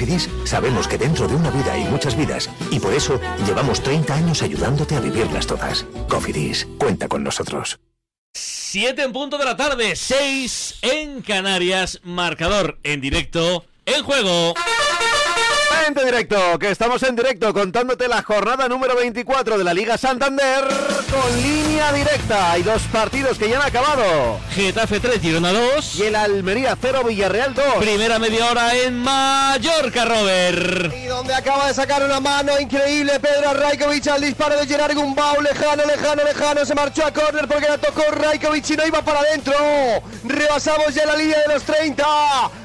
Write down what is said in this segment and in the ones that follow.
Cofidis sabemos que dentro de una vida hay muchas vidas y por eso llevamos 30 años ayudándote a vivirlas todas. Cofidis, cuenta con nosotros. 7 en punto de la tarde, 6 en Canarias, marcador en directo, en juego directo, que estamos en directo contándote la jornada número 24 de la Liga Santander con línea directa. Hay dos partidos que ya han acabado. Getafe 3, Girona 2. Y el Almería 0, Villarreal 2. Primera media hora en Mallorca, Robert. Y donde acaba de sacar una mano increíble Pedro Rajkovic al disparo de Gerard Gumbau. Lejano, lejano, lejano. Se marchó a córner porque la tocó Rajkovic y no iba para adentro. Rebasamos ya la línea de los 30.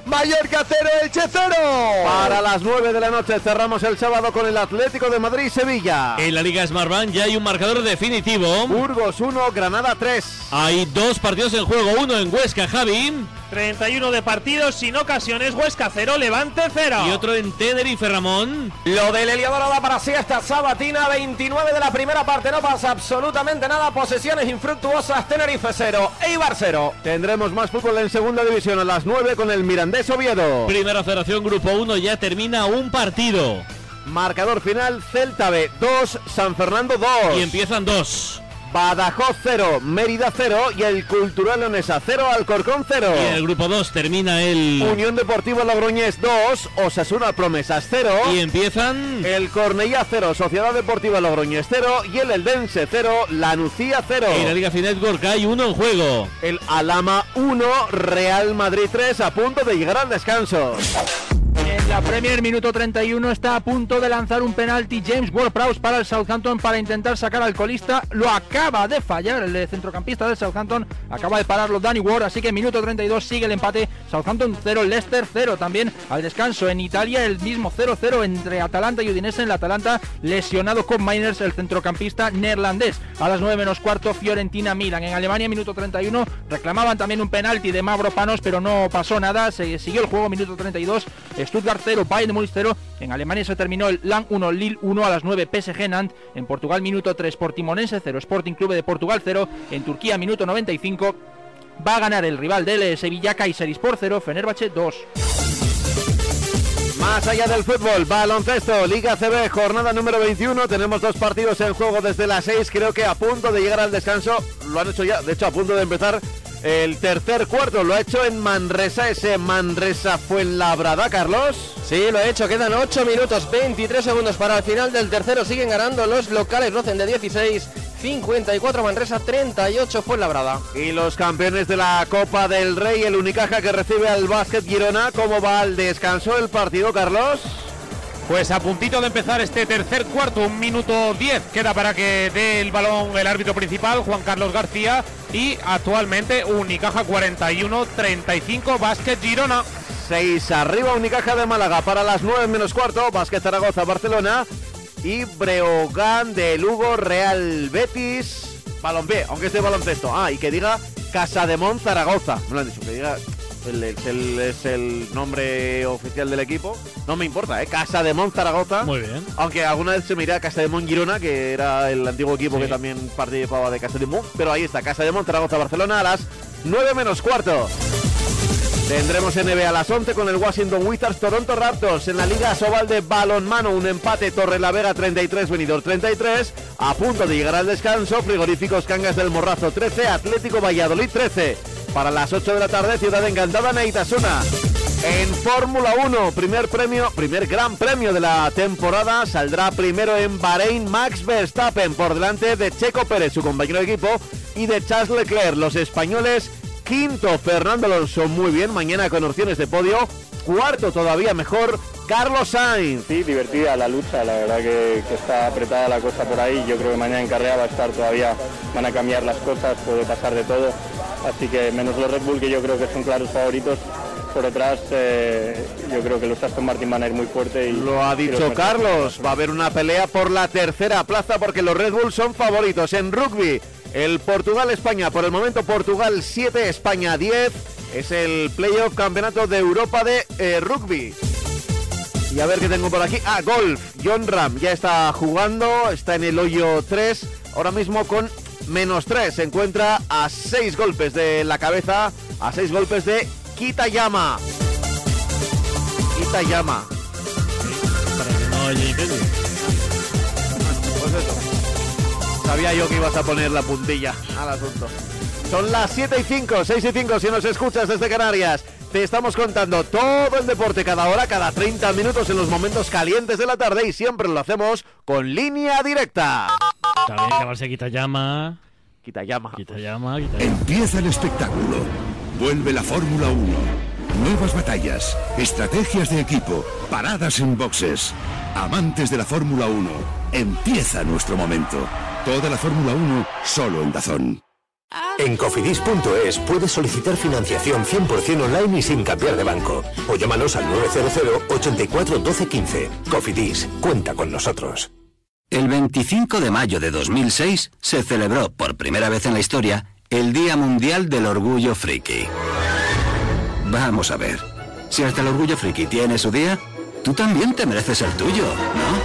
Mallorca 0, Elche 0. Para las 9 de la noche cerramos el sábado con el Atlético de Madrid-Sevilla. En la Liga Smartbank ya hay un marcador definitivo. Burgos 1, Granada 3. Hay dos partidos en juego, uno en Huesca, Javi. 31 de partidos sin ocasiones, Huesca 0, Levante 0. Y otro en Tenerife, Ramón. Lo del Eliodoro da para sí esta sabatina, 29 de la primera parte, no pasa absolutamente nada, posesiones infructuosas, Tenerife 0, Eibar 0. Tendremos más fútbol en segunda división a las 9 con el Mirandés Oviedo. Primera federación, grupo 1, ya termina un partido. Marcador final, Celta B 2, San Fernando 2. Y empiezan dos. Badajoz 0, Mérida 0 y el Cultural Leonesa 0, Alcorcón 0. Y en el grupo 2 termina el Unión Deportiva Logroñés 2, Osasuna Promesas 0. Y empiezan el Cornellá 0, Sociedad Deportiva Logroñés 0 y el Eldense 0, Lanucía 0. En la Liga Finetwork hay uno en juego. El Alama 1, Real Madrid 3 a punto de llegar al descanso. La Premier, minuto 31, está a punto de lanzar un penalti James Ward-Prowse para el Southampton para intentar sacar al colista. Lo acaba de fallar el centrocampista del Southampton. Acaba de pararlo Danny Ward, así que minuto 32 sigue el empate. Southampton 0, Leicester 0 también al descanso. En Italia el mismo 0-0 entre Atalanta y Udinese. En la Atalanta lesionado con Miners, el centrocampista neerlandés. A las 9 menos cuarto, Fiorentina-Milan. En Alemania, minuto 31, reclamaban también un penalti de Mavro Panos, pero no pasó nada. Se siguió el juego, minuto 32. Stuttgart 0, Bayern de Múnich 0. En Alemania se terminó el LAN 1, Lille 1 a las 9, PSG Nantes. En Portugal, minuto 3, Portimonense 0, Sporting Club de Portugal 0. En Turquía, minuto 95. Va a ganar el rival del Sevilla, por 0, Fenerbahce 2. Más allá del fútbol, baloncesto, Liga CB, jornada número 21. Tenemos dos partidos en juego desde las 6. Creo que a punto de llegar al descanso. Lo han hecho ya, de hecho, a punto de empezar el tercer cuarto. Lo ha hecho en Manresa, ese Manresa fue en Labrada, Carlos. Sí, lo ha hecho. Quedan 8 minutos, 23 segundos para el final del tercero. Siguen ganando los locales, Rocen de 16. 54 Manresa, 38 fue Labrada. Y los campeones de la Copa del Rey, el Unicaja que recibe al Básquet Girona. ¿Cómo va al descanso el partido, Carlos? Pues a puntito de empezar este tercer cuarto, un minuto 10 queda para que dé el balón el árbitro principal, Juan Carlos García, y actualmente Unicaja 41-35, Básquet Girona. 6 arriba Unicaja de Málaga para las 9 menos cuarto, Básquet Zaragoza, Barcelona y Breogán de Lugo, Real Betis, balompié, aunque esté baloncesto. Ah, y que diga Casa de Mon Zaragoza, me lo han dicho, que diga es el nombre oficial del equipo. No me importa, ¿eh? Casa de Mon Zaragoza. Muy bien. Aunque alguna vez se me irá Casa de Mon Girona, que era el antiguo equipo que también participaba de Casa de Mon. Pero ahí está, Casa de Mon Zaragoza Barcelona a las 9 menos cuarto. Tendremos NBA a las 11 con el Washington Wizards Toronto Raptors en la Liga Sobal de Balonmano, un empate Torre la Vega 33, Venidor 33, a punto de llegar al descanso, Frigoríficos Cangas del Morrazo 13, Atlético Valladolid 13 para las 8 de la tarde, Ciudad Encantada, Neitasuna. En Fórmula 1, primer premio, primer gran premio de la temporada, saldrá primero en Bahrein Max Verstappen por delante de Checo Pérez, su compañero de equipo, y de Charles Leclerc, los españoles. Quinto, Fernando Alonso, muy bien, mañana con opciones de podio. Cuarto, todavía mejor, Carlos Sainz. Sí, divertida la lucha, la verdad que, que, está apretada la cosa por ahí. Yo creo que mañana en carrera va a estar todavía, van a cambiar las cosas, puede pasar de todo así que menos los Red Bull que yo creo que son claros favoritos. Por detrás eh, yo creo que los Aston Martin van a ir muy fuerte. Y, Lo ha dicho Carlos, va a haber una pelea por la tercera plaza porque los Red Bull son favoritos en rugby. El Portugal-España, por el momento Portugal 7, España 10. Es el playoff campeonato de Europa de eh, rugby. Y a ver qué tengo por aquí. Ah, golf. John Ram ya está jugando, está en el hoyo 3. Ahora mismo con menos 3. Se encuentra a 6 golpes de la cabeza, a 6 golpes de Kitayama. Kitayama. Pues eso. Sabía yo que ibas a poner la puntilla al asunto. Son las 7 y 5, 6 y 5 si nos escuchas desde Canarias. Te estamos contando todo el deporte cada hora, cada 30 minutos en los momentos calientes de la tarde y siempre lo hacemos con línea directa. Está bien, acabarse quita llama. Quita llama. Quita llama, quita llama. Empieza el espectáculo. Vuelve la Fórmula 1. Nuevas batallas, estrategias de equipo, paradas en boxes. Amantes de la Fórmula 1, empieza nuestro momento. Toda la Fórmula 1 solo en Dazón. En cofidis.es puedes solicitar financiación 100% online y sin cambiar de banco. O llámanos al 900 84 12 15. Cofidis, cuenta con nosotros. El 25 de mayo de 2006 se celebró por primera vez en la historia el Día Mundial del Orgullo Friki. Vamos a ver, si hasta el Orgullo Friki tiene su día, tú también te mereces el tuyo, ¿no?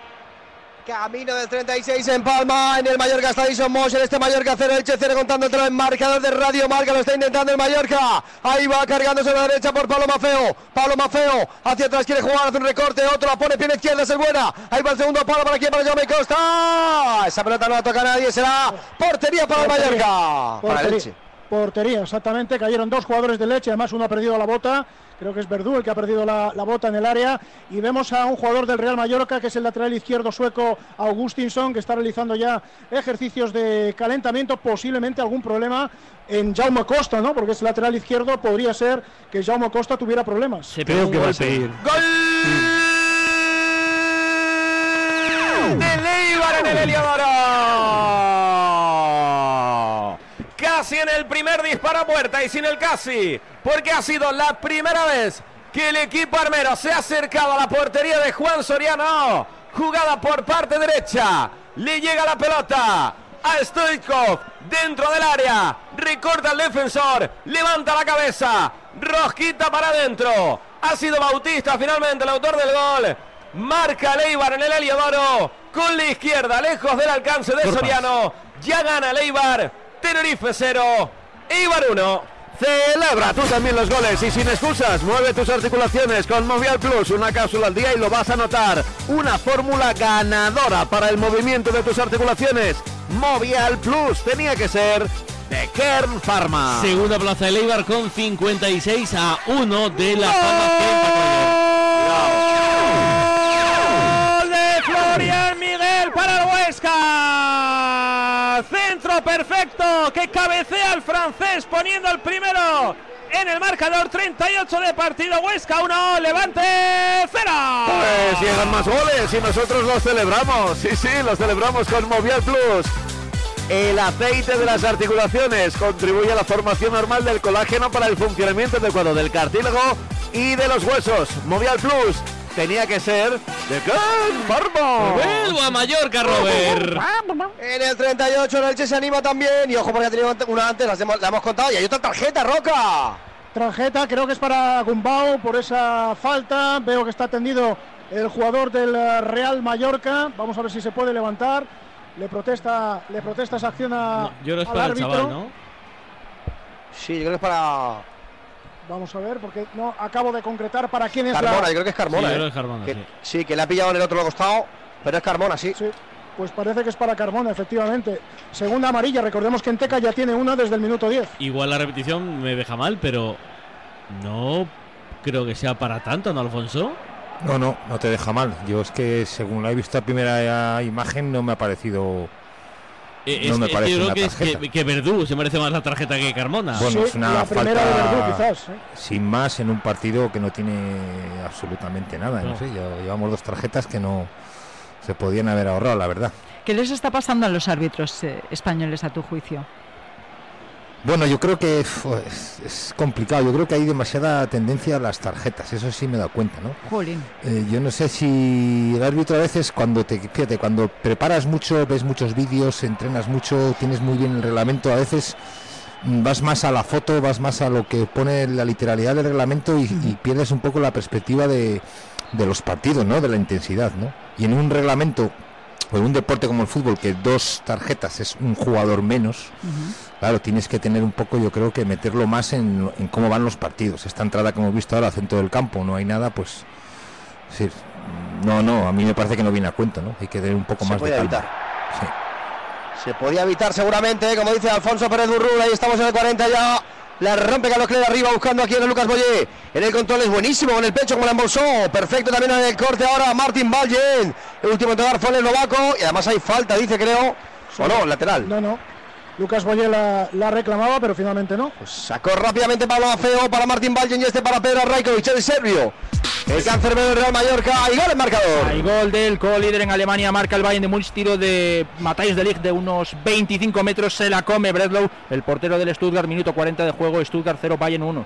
Camino del 36 en Palma, en el Mallorca está Ison Mosh, en este Mallorca 0, Elche 0 contándotelo en marcador de Radio Marca, lo está intentando el Mallorca, ahí va cargándose a la derecha por Pablo Mafeo, Pablo Mafeo, hacia atrás quiere jugar, hace un recorte, otro la pone, pierna izquierda, es el buena, ahí va el segundo palo para aquí, para Jaume Costa, esa pelota no la toca nadie, será portería para el Mallorca, para el Portería. Elche. Portería, exactamente. Cayeron dos jugadores de leche, además uno ha perdido la bota. Creo que es Verdú el que ha perdido la, la bota en el área. Y vemos a un jugador del Real Mallorca, que es el lateral izquierdo sueco Augustinson, que está realizando ya ejercicios de calentamiento. Posiblemente algún problema en Jaume Costa, ¿no? Porque es lateral izquierdo, podría ser que Jaume Costa tuviera problemas. Se pegó un golpe. de Leibar en el Heliodoro. Casi en el primer disparo a puerta y sin el casi, porque ha sido la primera vez que el equipo armero se ha acercado a la portería de Juan Soriano. Jugada por parte derecha, le llega la pelota a Stoichkov dentro del área, recorta el defensor, levanta la cabeza, rosquita para adentro. Ha sido Bautista finalmente el autor del gol. Marca Leibar en el Heliodoro con la izquierda, lejos del alcance de Soriano. Ya gana Leibar, Tenerife 0, Eibar 1. Celebra tú también los goles y sin excusas, mueve tus articulaciones con Movial Plus, una cápsula al día y lo vas a notar. Una fórmula ganadora para el movimiento de tus articulaciones. Movial Plus tenía que ser de Kern Pharma. Segunda plaza de Leibar con 56 a 1 de la Palma que cabecea el francés poniendo el primero en el marcador 38 de partido. Huesca 1, Levante 0. Pues llegan más goles y nosotros los celebramos. Sí, sí, los celebramos con Movial Plus. El aceite de las articulaciones contribuye a la formación normal del colágeno para el funcionamiento adecuado del cartílago y de los huesos. Movial Plus tenía que ser de Kern Pharma. Vuelvo a Mallorca, Robert. En el 38 el Elche se anima también y ojo porque ha tenido una antes, las hemos, la hemos contado y hay otra tarjeta, Roca. Tarjeta, creo que es para Gumbau por esa falta. Veo que está tendido el jugador del eh, Real Mallorca. Vamos a ver si se puede levantar. Le protesta, le protesta esa acción a, Yo creo que es al para el árbitro. chaval, ¿no? Sí, yo creo que es para Vamos a ver, porque no acabo de concretar para quién es Carmona, la. yo creo que es Carmona. Sí, yo ¿eh? creo que es Carmona, Que- sí. sí, que le ha pillado en el otro costado, pero es Carmona, sí. Sí, pues parece que es para Carmona, efectivamente. Segunda amarilla, recordemos que en Teca ya tiene una desde el minuto 10. Igual la repetición me deja mal, pero no creo que sea para tanto, ¿no, Alfonso? No, no, no te deja mal. Yo es que según la he visto la primera imagen no me ha parecido... Eh, no es- me parece yo creo una que, es tarjeta. que, que Verdú se merece más la tarjeta que Carmona. Bueno, es una la primera de falta Verdú, quizás, ¿eh? sin más en un partido que no tiene absolutamente nada. No, No. sé, llevamos dos tarjetas que no se podían haber ahorrado, la verdad. ¿Qué les está pasando a los árbitros eh, españoles a tu juicio? Bueno, yo creo que uf, es, complicado. Yo creo que hay demasiada tendencia a las tarjetas. Eso sí me he dado cuenta, ¿no? Jolín. Eh, yo no sé si el árbitro a veces cuando te fíjate cuando preparas mucho ves muchos vídeos entrenas mucho tienes muy bien el reglamento a veces vas más a la foto vas más a lo que pone la literalidad del reglamento y, y pierdes un poco la perspectiva de de los partidos, ¿no? De la intensidad, ¿no? Y en un reglamento en un deporte como el fútbol, que dos tarjetas es un jugador menos, claro, tienes que tener un poco, yo creo que meterlo más en, en cómo van los partidos. Esta entrada que hemos visto ahora al centro del campo, no hay nada, pues. sí, no, no, a mí me parece que no viene a cuento, ¿no? Hay que tener un poco Se más de calma. evitar. Se podía evitar seguramente, como dice Alfonso Pérez Burrul, ahí estamos en el 40 ya. La rompe Carlos Cler arriba buscando aquí a Lucas Boyé. En el control es buenísimo, con el pecho como la embolsó. Perfecto también en el corte ahora Martin Vallen. El último en tocar fue el eslovaco. Y además hay falta, dice creo. O no, lateral. No, no. Lucas Boye la, la reclamaba, pero finalmente no. Sacó rápidamente Pablo Afeo para Martin Vallen y este para Pedro Rajkovic, el serbio. El cancerbero del Real Mallorca. Y gol en marcador. Hay gol del co-líder en Alemania, marca el Bayern de Múnich, tiro de Matthijs de Ligt de unos 25 metros, se la come Bredlow, el portero del Stuttgart, minuto 40 de juego, Stuttgart 0, Bayern 1.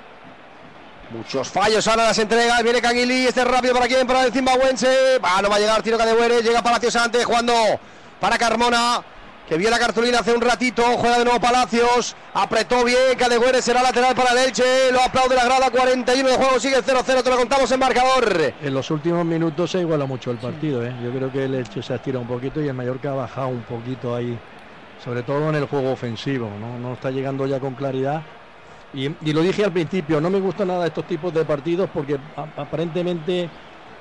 Muchos fallos ahora las entregas. Viene Canguilí. Este es rápido para quién? Para el Zimbabuense. Ah, no va a llegar. Tiro Cadehuere. Llega Palacios antes. Jugando para Carmona. Que vio la cartulina hace un ratito. Juega de nuevo Palacios. Apretó bien. Cadehuere será lateral para el Elche. Lo aplaude la grada. 41 de juego. Sigue 0-0. Te lo contamos en marcador. En los últimos minutos se iguala mucho el partido. ¿eh? Yo creo que el Elche se ha estirado un poquito y el Mallorca ha bajado un poquito ahí. Sobre todo en el juego ofensivo. No, no está llegando ya con claridad. Y, y lo dije al principio, no me gustan nada estos tipos de partidos porque aparentemente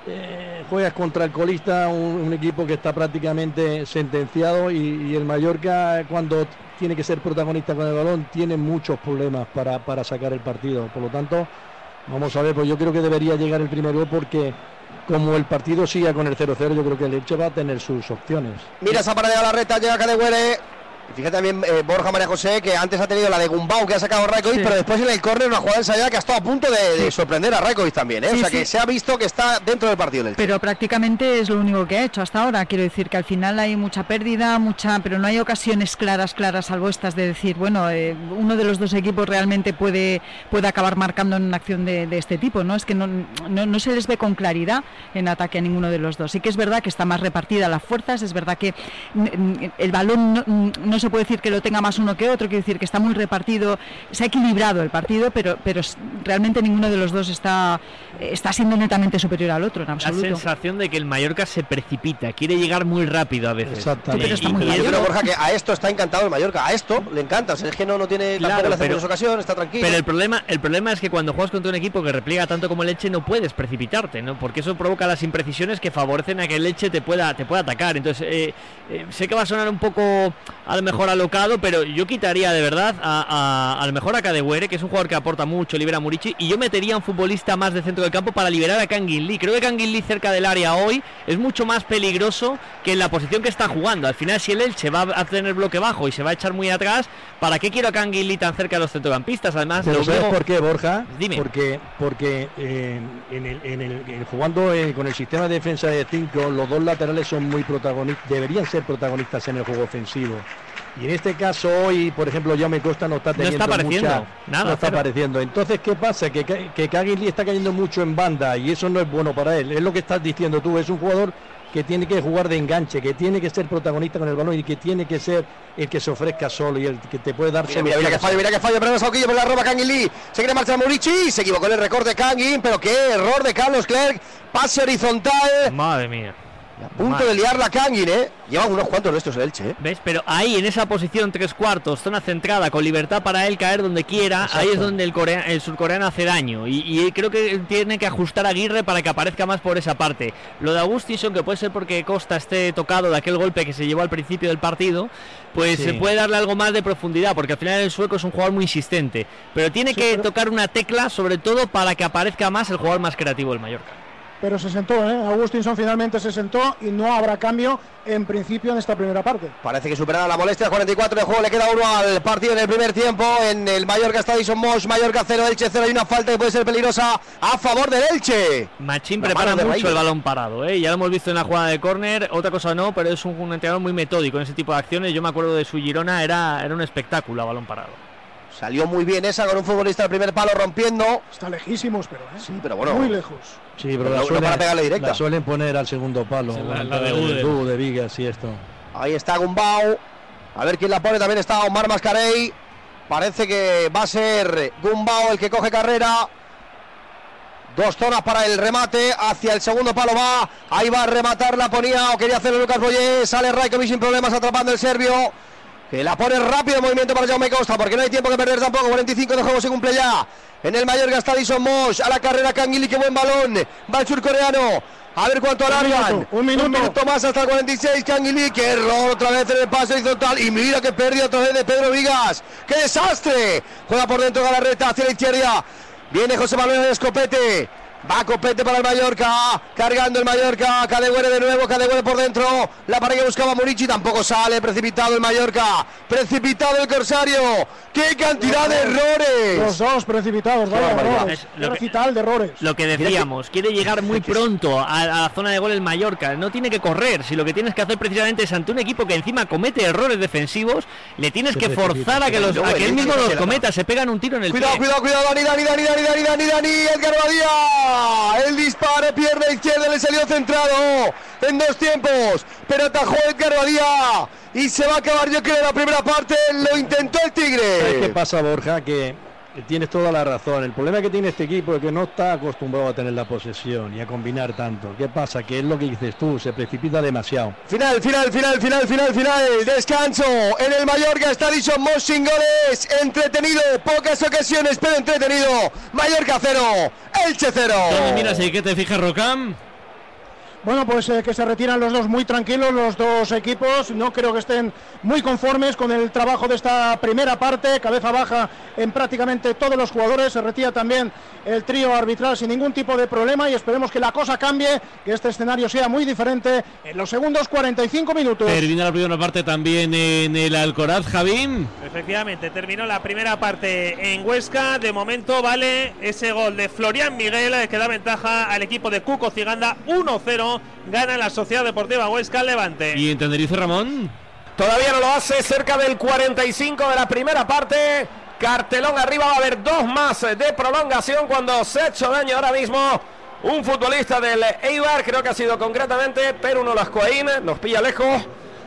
eh, juegas contra el colista, un, un equipo que está prácticamente sentenciado y, y el Mallorca cuando tiene que ser protagonista con el balón tiene muchos problemas para, para sacar el partido. Por lo tanto, vamos a ver, pues yo creo que debería llegar el primer gol porque como el partido siga con el 0-0, yo creo que el Elche va a tener sus opciones. Mira esa pared a la recta. Llega Cadehuere. Y fíjate también eh, Borja María José que antes ha tenido la de Gumbau que ha sacado Rajkovic, Sí. pero después en el córner una jugada ensayada que ha estado a punto de, de sorprender a Rajkovic también. ¿eh? Sí, o sea sí. que se ha visto que está dentro del partido del. Pero prácticamente es lo único que ha hecho hasta ahora. Quiero decir que al final hay mucha pérdida, mucha, pero no hay ocasiones claras, claras, salvo estas de decir, bueno, eh, uno de los dos equipos realmente puede, puede acabar marcando en una acción de, de este tipo. No es que no, no, no se les ve con claridad en ataque a ninguno de los dos. Sí que es verdad que está más repartida las fuerzas, es verdad que el balón no, no se puede decir que lo tenga más uno que otro, quiero decir que está muy repartido, se ha equilibrado el partido, pero, pero realmente ninguno de los dos está, está siendo netamente superior al otro en La sensación de que el Mallorca se precipita, quiere llegar muy rápido a veces. Exactamente. Y- y- Yo creo, Borja, que a esto está encantado el Mallorca. A esto le encanta. Es que no, no tiene Claro, tampoco pero- menos ocasión, está tranquilo. Pero el problema, el problema es que cuando juegas contra un equipo que repliega tanto como el Leche no puedes precipitarte, ¿no? Porque eso provoca las imprecisiones que favorecen a que el Leche te pueda, te pueda atacar. Entonces, eh, eh, sé que va a sonar un poco a lo mejor alocado, pero yo quitaría de verdad a, a, a lo mejor a Cadehuere, que es un jugador que aporta mucho, libera a Murici, y yo metería a un futbolista más de centro del campo para liberar a Kangin Lee. Creo que Kangin Lee cerca del área hoy es mucho más peligroso que en la posición que está jugando. Al final, si el Elche va a tener bloque bajo y se va a echar muy atrás, ¿para qué quiero a Kangin Lee tan cerca de los centrocampistas? Además, Pero lo ¿sabes veo- por qué, Borja? Dime. Porque, porque eh, en el, en el- en jugando eh, con el sistema de defensa de 5, los dos laterales son muy protagonistas, deberían ser protagonistas en el juego ofensivo. Y en este caso hoy, por ejemplo, ya me Costa no está No teniendo está apareciendo, mucha- nada, no está cero. apareciendo. Entonces, ¿qué pasa? Que, que Kagin Lee está cayendo mucho en banda y eso no es bueno para él. Es lo que estás diciendo tú, es un jugador que tiene que jugar de enganche, que tiene que ser protagonista con el balón y que tiene que ser el que se ofrezca solo y el que te puede dar Mira, mira, mira que fallo, mira que fallo, pero no Sauquillo por la roba Kangin Lee. Se quiere marchar Murici, se equivocó en el recorte Kangin, pero qué error de Carlos Clerc. Pase horizontal. Madre mía. Punto Madre. de liarla Kangin, ¿eh? Llevan unos cuantos de estos el Elche, ¿eh? ¿Ves? Pero ahí, en esa posición, tres cuartos, zona centrada, con libertad para él caer donde quiera, ahí es donde el, corea- el surcoreano hace daño. Y, y creo que tiene que ajustar a Aguirre para que aparezca más por esa parte. Lo de Agustinson, que puede ser porque Costa esté tocado de aquel golpe que se llevó al principio del partido, pues Sí. se puede darle algo más de profundidad, porque al final el sueco es un jugador muy insistente. Pero tiene que tocar una tecla, sobre todo para que aparezca más el jugador más creativo del Mallorca. Pero se sentó, ¿eh? Agustinson finalmente se sentó y no habrá cambio en principio en esta primera parte. Parece que superada la molestia, 44 de juego, le queda uno al partido en el primer tiempo. En el Mallorca está Dyson Moss, Mallorca 0, Elche 0. Hay una falta que puede ser peligrosa a favor del Elche. Machín La prepara mucho el balón parado, ¿eh? ya lo hemos visto en la jugada de córner, otra cosa no, pero es un, un entrenador muy metódico en ese tipo de acciones. Yo me acuerdo de su Girona, era, era un espectáculo a balón parado. Salió muy bien esa con un futbolista al primer palo rompiendo. Está lejísimos, pero ¿eh? Sí, pero bueno. Muy lejos. Sí, pero, Pero la, no suelen, para pegarle directa. la suelen poner al segundo palo. Sí, la- de Udel. du- de Vigas y esto. Ahí está Gumbau. A ver quién la pone. También está Omar Mascarey. Parece que va a ser Gumbau el que coge carrera. Dos zonas para el remate. Hacia el segundo palo va. Ahí va a rematar. La ponía o quería hacerlo Lucas Boyé. Sale Raikovic sin problemas atrapando el serbio. Que la pone rápido movimiento para Jaume Costa. Porque no hay tiempo que perder tampoco. 45 de juego se cumple ya. En el Mallorca está Dison Mosh. A la carrera Kangili. Qué buen balón. Va el surcoreano. A ver cuánto alargan. un minuto. más hasta el 46. Kangili. Qué error otra vez en el pase horizontal. Y mira que pérdida otra vez de Pedro Vigas. ¡Qué desastre! Juega por dentro Galarreta hacia la izquierda. Viene José Manuel de Escopete. Va Copete para el Mallorca. Cargando el Mallorca. Cadegüere de nuevo. Cadegüere por dentro. La pared que buscaba Murici. Tampoco sale. Precipitado el Mallorca. Precipitado el Corsario. ¡Qué cantidad de errores! Los dos precipitados, errores. Es lo que- Recital de errores. Lo que decíamos, quiere llegar muy pronto a, a la zona de gol el Mallorca. No tiene que correr. Si lo que tienes que hacer precisamente es ante un equipo que encima comete errores defensivos, le tienes que forzar a que, los, a que él mismo los cometa. Se pegan un tiro en el Cuidado, pie. cuidado, cuidado, Dani, Dani, Dani, Dani, Dani, Dani, Dani, Edgar Badía. El disparo, pierna izquierda, le salió centrado en dos tiempos, pero atajó Edgar Badía y se va a acabar, yo creo, la primera parte. Lo intentó el ¿Sabes qué Tigre. pasa, Borja? Que tienes toda la razón. El problema que tiene este equipo es que no está acostumbrado a tener la posesión y a combinar tanto. ¿Qué pasa? Que es lo que dices tú, se precipita demasiado. Final, final, final, final, final, final. Descanso en el Mallorca. Está Moss sin goles. Entretenido, pocas ocasiones, pero entretenido. Mallorca cero, Elche cero. ¿Dónde miras y qué te fijas, Rocam? Bueno, pues eh, que se retiran los dos muy tranquilos, los dos equipos. No creo que estén muy conformes con el trabajo de esta primera parte. Cabeza baja en prácticamente todos los jugadores. Se retira también el trío arbitral sin ningún tipo de problema y esperemos que la cosa cambie, que este escenario sea muy diferente en los segundos 45 minutos. Termina la primera parte también en el Alcoraz, Javín. Efectivamente, terminó la primera parte en Huesca. De momento vale ese gol de Florian Miguel eh, que da ventaja al equipo de Cuco Ciganda 1-0. Gana la Sociedad Deportiva Huesca Levante. ¿Y en Tenerife, Ramón? Todavía no lo hace, cerca del 45 de la primera parte. Cartelón arriba, va a haber dos más de prolongación cuando se ha hecho daño ahora mismo. Un futbolista del Eibar, creo que ha sido concretamente Peruno Lascoaín, nos pilla lejos.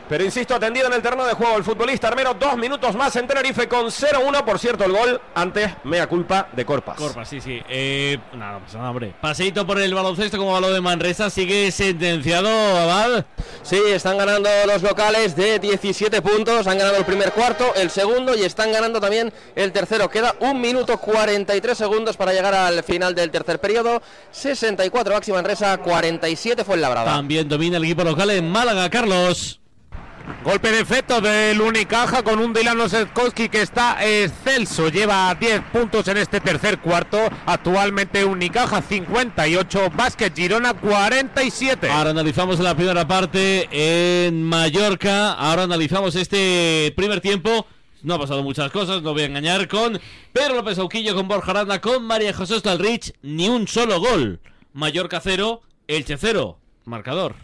Pero insisto, atendido en el terreno de juego el futbolista armero, dos minutos más en Tenerife con 0-1. Por cierto, el gol antes, mea culpa de Corpas. Corpas, sí, sí. Eh, nada, pasa nada, hombre. Paseito por el baloncesto como balón de Manresa. Sigue sentenciado, Abad. Sí, están ganando los locales de 17 puntos. Han ganado el primer cuarto, el segundo y están ganando también el tercero. Queda un minuto 43 segundos para llegar al final del tercer periodo. 64 Maxi Manresa, 47 fue el Labrada. También domina el equipo local en Málaga, Carlos. Golpe de efecto del Unicaja con un Dylan Osetkowski que está excelso. Lleva 10 puntos en este tercer cuarto. Actualmente Unicaja 58, Básquet Girona 47. Ahora analizamos la primera parte en Mallorca. Ahora analizamos este primer tiempo. No ha pasado muchas cosas, no voy a engañar con Pedro López Auquillo, con Borja Aranda, con María José Stalrich. Ni un solo gol. Mallorca 0, Elche 0. Marcador.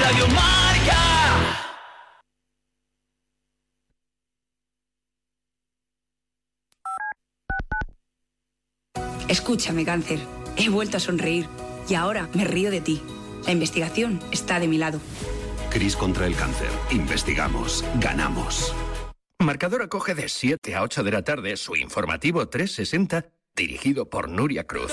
Radio Marca. Escúchame, cáncer. He vuelto a sonreír y ahora me río de ti. La investigación está de mi lado. Cris contra el cáncer. Investigamos. Ganamos. Marcador acoge de 7 a 8 de la tarde su informativo 360 dirigido por Nuria Cruz.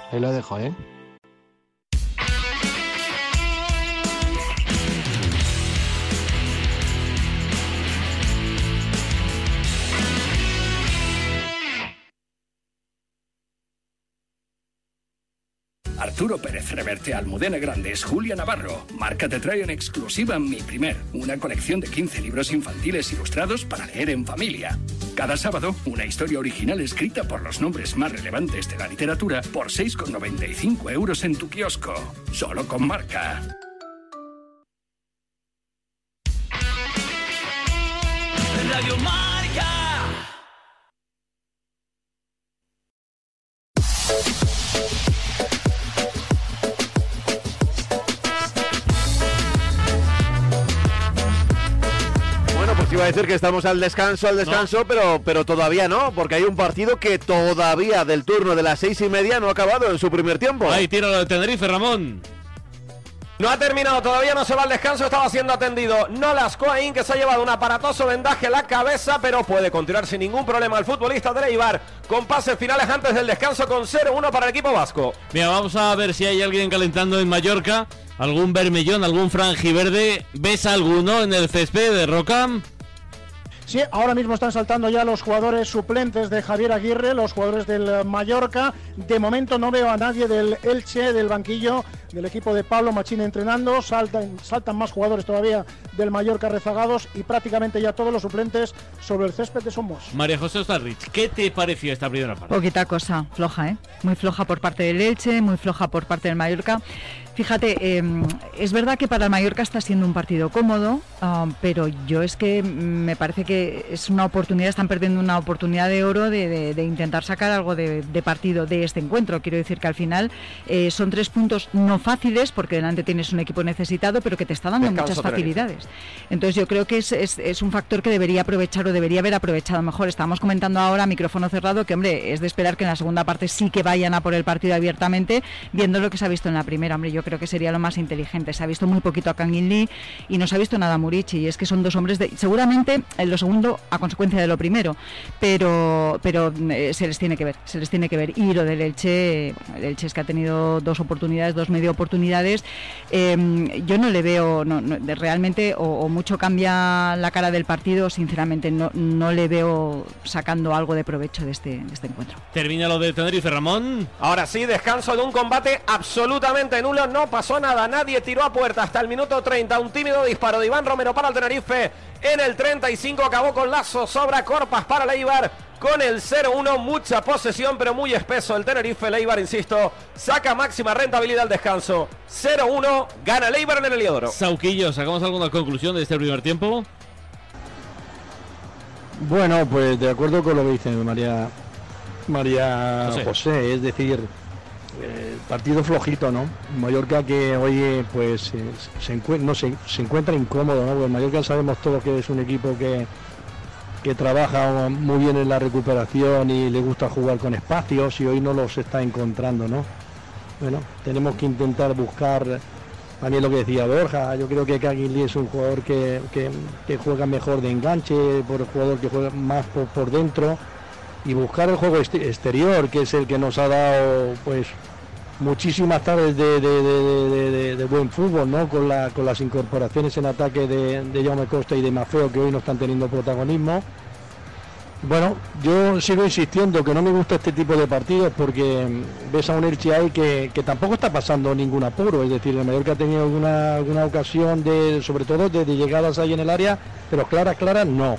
ahí lo dejo, ¿eh? Arturo Pérez Reverte, Almudena Grandes, Julia Navarro. Marca te trae en exclusiva Mi Primer, una colección de 15 libros infantiles ilustrados para leer en familia. Cada sábado, una historia original escrita por los nombres más relevantes de la literatura por 6,95 euros en tu kiosco. Solo con marca. Radio Marca. Decir que estamos al descanso, al descanso, pero, pero todavía no, porque hay un partido que todavía del turno de las seis y media no ha acabado en su primer tiempo. Ahí tira lo de Tenerife, Ramón. No ha terminado, todavía no se va al descanso, estaba siendo atendido Nolas Coain, que se ha llevado un aparatoso vendaje a la cabeza, pero puede continuar sin ningún problema el futbolista de Eibar, con pases finales antes del descanso con 0-1 para el equipo vasco. Mira, vamos a ver si hay alguien calentando en Mallorca. Algún bermellón, algún frangiverde. ¿Ves alguno en el césped de Rocam? Sí, ahora mismo están saltando ya los jugadores suplentes de Javier Aguirre, los jugadores del eh, Mallorca. De momento no veo a nadie del Elche, del banquillo, del equipo de Pablo Machín entrenando. Saltan, saltan más jugadores todavía del Mallorca rezagados y prácticamente ya todos los suplentes sobre el césped de Somos. María José Ostarrich, ¿qué te pareció esta primera parte? Poquita cosa, floja, ¿eh? Muy floja por parte del Elche, muy floja por parte del Mallorca. Fíjate, eh, es verdad que para el Mallorca está siendo un partido cómodo, ah, pero yo es que me parece que es una oportunidad, están perdiendo una oportunidad de oro de, de- de intentar sacar algo de, de partido de este encuentro. Quiero decir que al final eh, son tres puntos no fáciles, porque delante tienes un equipo necesitado, pero que te está dando Descanso muchas Tenerife. facilidades. Entonces yo creo que es, es- es un factor que debería aprovechar o debería haber aprovechado mejor. Estábamos comentando ahora, micrófono cerrado, que hombre, es de esperar que en la segunda parte sí que vayan a por el partido abiertamente, viendo lo que se ha visto en la primera. Hombre, yo creo que sería lo más inteligente. Se ha visto muy poquito a Kangin Lee y no se ha visto nada a Murici. Y es que son dos hombres, de, seguramente en lo segundo a consecuencia de lo primero, pero, pero eh, se les tiene que ver, se les tiene que ver. Y lo del Elche, el Elche es que ha tenido dos oportunidades, dos medio oportunidades. Eh, yo no le veo no, no, de- realmente, o, o mucho cambia la cara del partido, sinceramente no, no le veo sacando algo de provecho de este, de este encuentro. Termina lo de Tenerife, Ramón. Ahora sí, descanso de un combate absolutamente nulo, no pasó nada, nadie tiró a puerta hasta el minuto 30, un tímido disparo de Iván Romero para el Tenerife, en el 35 acabó con lazo, sobra Corpas para Leibar, con el 0-1, mucha posesión pero muy espeso el Tenerife, Leibar, insisto, saca máxima rentabilidad al descanso, 0-1, gana Leibar en el Heliodoro. Sauquillo, ¿sacamos alguna conclusión de este primer tiempo? Bueno, pues de acuerdo con lo que dice María María José. José, es decir, eh, partido flojito, ¿no? Mallorca que hoy pues eh, se, no, se, encuentra incómodo, ¿no? Porque Mallorca sabemos todos que es un equipo que, que trabaja muy bien en la recuperación y le gusta jugar con espacios y hoy no los está encontrando, ¿no? Bueno, tenemos que intentar buscar también lo que decía Borja, yo creo que Kagin es un jugador que, que- juega mejor de enganche, por el jugador que juega más por, por dentro y buscar el juego este- exterior, que es el que nos ha dado pues muchísimas tardes de, buen fútbol, ¿no? Con, la- con las incorporaciones en ataque de, de Jaume Costa y de Mafeo que hoy no están teniendo protagonismo. Bueno, yo sigo insistiendo que no me gusta este tipo de partidos porque mm, ves a un Elche ahí que, que tampoco está pasando ningún apuro, es decir, el Mallorca ha tenido alguna, ocasión de, sobre todo de, de llegadas ahí en el área, pero claras, claras no.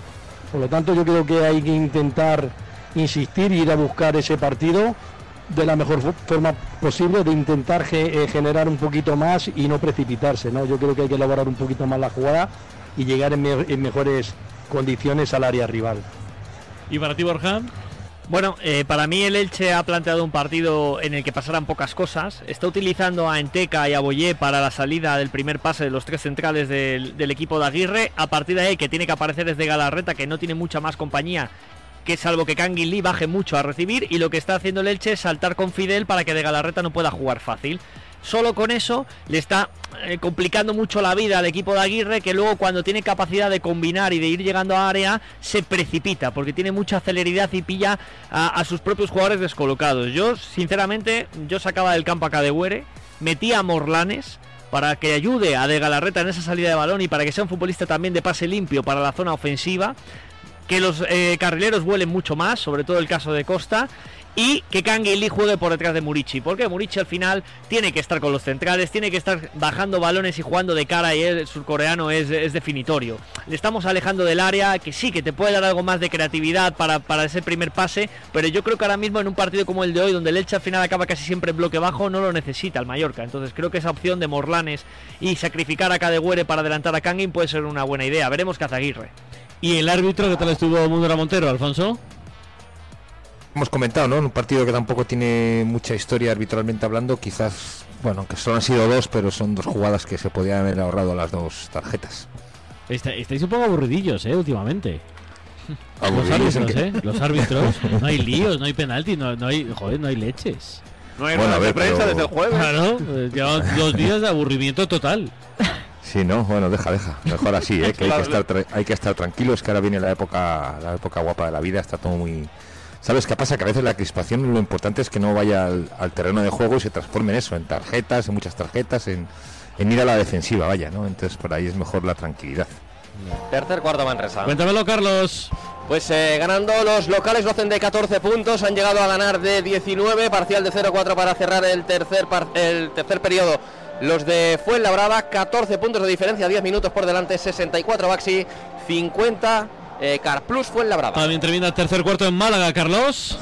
Por lo tanto, yo creo que hay que intentar insistir y ir a buscar ese partido de la mejor fo- forma posible, de intentar ge- eh, generar un poquito más y no precipitarse, ¿no? Yo creo que hay que elaborar un poquito más la jugada y llegar en, me- en mejores condiciones al área rival. ¿Y para ti, Borja? Bueno, eh, para mí el Elche ha planteado un partido en el que pasaran pocas cosas. Está utilizando a Enteca y a Boyé para la salida del primer pase de los tres centrales del, del equipo de Aguirre. A partir de ahí, que tiene que aparecer desde Galarreta, que no tiene mucha más compañía, que salvo que Kangin Lee baje mucho a recibir. Y lo que está haciendo el Elche es saltar con Fidel para que de Galarreta no pueda jugar fácil. Solo con eso le está eh, complicando mucho la vida al equipo de Aguirre, que luego cuando tiene capacidad de combinar y de ir llegando a área, se precipita, porque tiene mucha celeridad y pilla a, sus propios jugadores descolocados. Yo, sinceramente, yo sacaba del campo a Cadewere, metía a Morlanes para que ayude a De Galarreta en esa salida de balón y para que sea un futbolista también de pase limpio para la zona ofensiva que los eh, carrileros vuelen mucho más, sobre todo el caso de Costa, y que Lee juegue por detrás de Murici, porque Murici al final tiene que estar con los centrales, tiene que estar bajando balones y jugando de cara y el surcoreano es, definitorio. Le estamos alejando del área, que sí, que te puede dar algo más de creatividad para, para ese primer pase, pero yo creo que ahora mismo en un partido como el de hoy, donde el Elche al final acaba casi siempre en bloque bajo, no lo necesita el Mallorca. Entonces creo que esa opción de Morlanes y sacrificar a Cadegüere para adelantar a Kangin puede ser una buena idea. Veremos Cazaguirre. ¿Y el árbitro qué tal estuvo Mundra Montero, Alfonso? Hemos comentado, ¿no? En un partido que tampoco tiene mucha historia arbitralmente hablando, quizás, bueno, aunque solo han sido dos, pero son dos jugadas que se podían haber ahorrado las dos tarjetas. Está- estáis un poco aburridillos, ¿eh? Últimamente. Los ¿Aburridillos en árbitros? ¿eh? Los árbitros. No hay líos, no hay penalti, no, no hay... Joder, no hay leches. No hay Bueno, a de prensa pero- desde el jueves. Claro, eh, llevan dos días de aburrimiento total. Sí, no, bueno, deja, deja. Mejor así, ¿eh? que hay que estar, tra- hay que estar tranquilos, que ahora viene la época, la época guapa de la vida, está todo muy... ¿Sabes qué pasa? Que a veces la crispación lo importante es que no vaya al, al terreno de juego y se transforme en eso, en tarjetas, en muchas tarjetas, en, en ir a la defensiva, vaya, ¿no? Entonces por ahí es mejor la tranquilidad. Tercer cuarto Manresa. Cuéntamelo, Carlos. Pues eh, ganando los locales lo hacen de 14 puntos, han llegado a ganar de 19, parcial de 0-4 para cerrar el tercer, par- el tercer periodo. Los de Fuenlabrada, 14 puntos de diferencia, 10 minutos por delante, 64 Baxi, 50 eh, Carplus Fuenlabrada. También termina el tercer cuarto en Málaga, Carlos.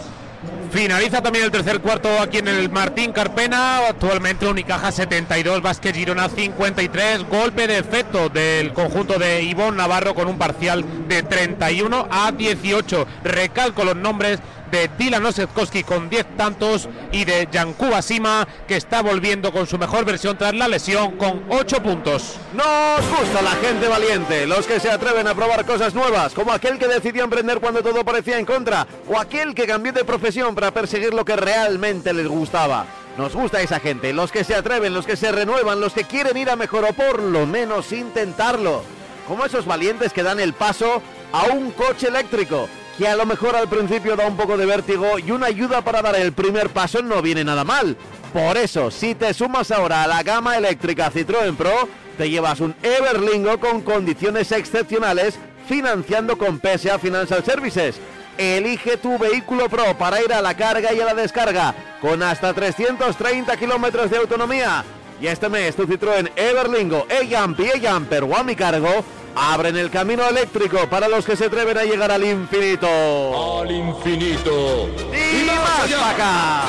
Finaliza también el tercer cuarto aquí en el Martín Carpena. Actualmente Unicaja 72, Vázquez Girona 53. Golpe de efecto del conjunto de Ivón Navarro con un parcial de 31 a 18. Recalco los nombres de Dylan Osetkowski con 10 tantos y de Yankuba Sima que está volviendo con su mejor versión tras la lesión con 8 puntos. Nos gusta la gente valiente, los que se atreven a probar cosas nuevas, como aquel que decidió emprender cuando todo parecía en contra, o aquel que cambió de profesión para perseguir lo que realmente les gustaba. Nos gusta esa gente, los que se atreven, los que se renuevan, los que quieren ir a mejor o por lo menos intentarlo. Como esos valientes que dan el paso a un coche eléctrico, que a lo mejor al principio da un poco de vértigo y una ayuda para dar el primer paso no viene nada mal. Por eso, si te sumas ahora a la gama eléctrica Citroën Pro, te llevas un Everlingo con condiciones excepcionales financiando con PSA Financial Services. Elige tu vehículo Pro para ir a la carga y a la descarga con hasta 330 kilómetros de autonomía. Y este mes tu Citroën Everlingo, E-Jump y E-Jumper o a mi cargo abren el camino eléctrico para los que se atreven a llegar al infinito. Al infinito. Y más para acá.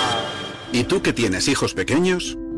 ¿Y tú que tienes hijos pequeños?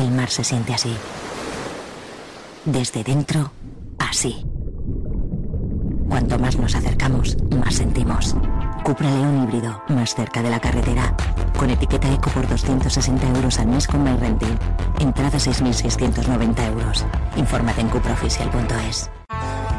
el mar se siente así. Desde dentro, así. Cuanto más nos acercamos, más sentimos. Cupra León híbrido, más cerca de la carretera. Con etiqueta eco por 260 euros al mes con MyRenting. Entrada 6.690 euros. Infórmate en cupraoficial.es.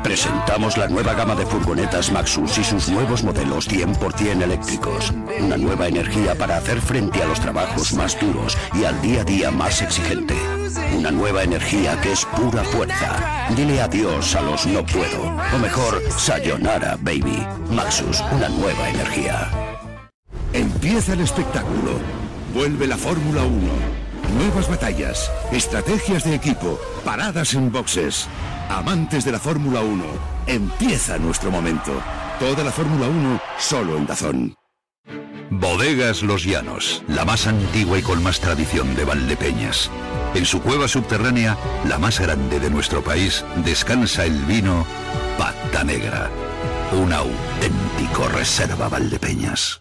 Presentamos la nueva gama de furgonetas Maxus y sus nuevos modelos 100% eléctricos. Una nueva energía para hacer frente a los trabajos más duros y al día a día más exigente. Una nueva energía que es pura fuerza. Dile adiós a los no puedo. O mejor, sayonara, baby. Maxus, una nueva energía. Empieza el espectáculo. Vuelve la Fórmula 1. Nuevas batallas, estrategias de equipo, paradas en boxes. Amantes de la Fórmula 1, empieza nuestro momento. Toda la Fórmula 1 solo en Dazón. Bodegas Los Llanos, la más antigua y con más tradición de Valdepeñas. En su cueva subterránea, la más grande de nuestro país, descansa el vino Pata Negra, un auténtico reserva Valdepeñas.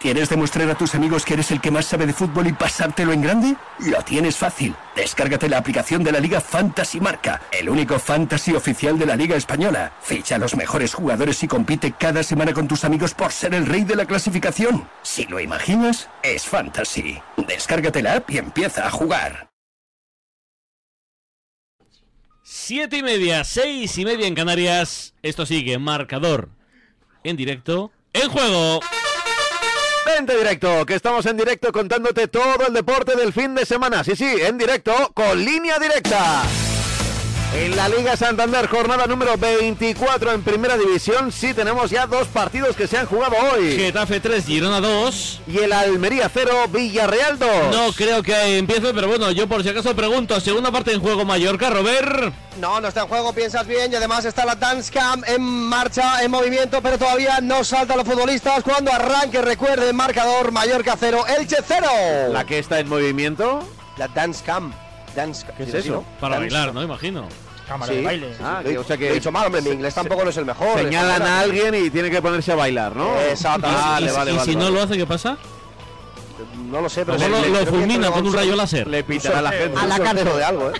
¿Quieres demostrar a tus amigos que eres el que más sabe de fútbol y pasártelo en grande? Lo tienes fácil. Descárgate la aplicación de la Liga Fantasy Marca, el único fantasy oficial de la Liga Española. Ficha a los mejores jugadores y compite cada semana con tus amigos por ser el rey de la clasificación. Si lo imaginas, es fantasy. Descárgate la app y empieza a jugar. Siete y media, seis y media en Canarias. Esto sigue, marcador en directo, en juego. Vente directo, que estamos en directo contándote todo el deporte del fin de semana. Sí, sí, en directo, con línea directa. En la Liga Santander, jornada número 24 en Primera División, sí tenemos ya dos partidos que se han jugado hoy. Getafe 3, Girona 2. Y el Almería 0, Villarreal 2. No creo que empiece, pero bueno, yo por si acaso pregunto, segunda parte en juego Mallorca, Robert. No, no está en juego, piensas bien, y además está la Dance Cam en marcha, en movimiento, pero todavía no saltan los futbolistas. Cuando arranque, recuerde, marcador Mallorca 0, Elche 0. ¿La que está en movimiento? La Dance Cam. Dance ¿Qué es eso? Para bailar, ¿no? Imagino. Cámara de baile. Ah, Sí. que- o sea que He dicho mal, hombre, mi inglés tampoco no es el mejor. Señalan a alguien y tiene que ponerse a bailar, ¿no? Exacto. Vale, y, vale, y vale, si no vale. lo hace, ¿qué pasa? No lo sé, pero... Lo, le- lo fulmina con un rayo láser. Le pitan a la gente. A la cárcel de algo, ¿eh?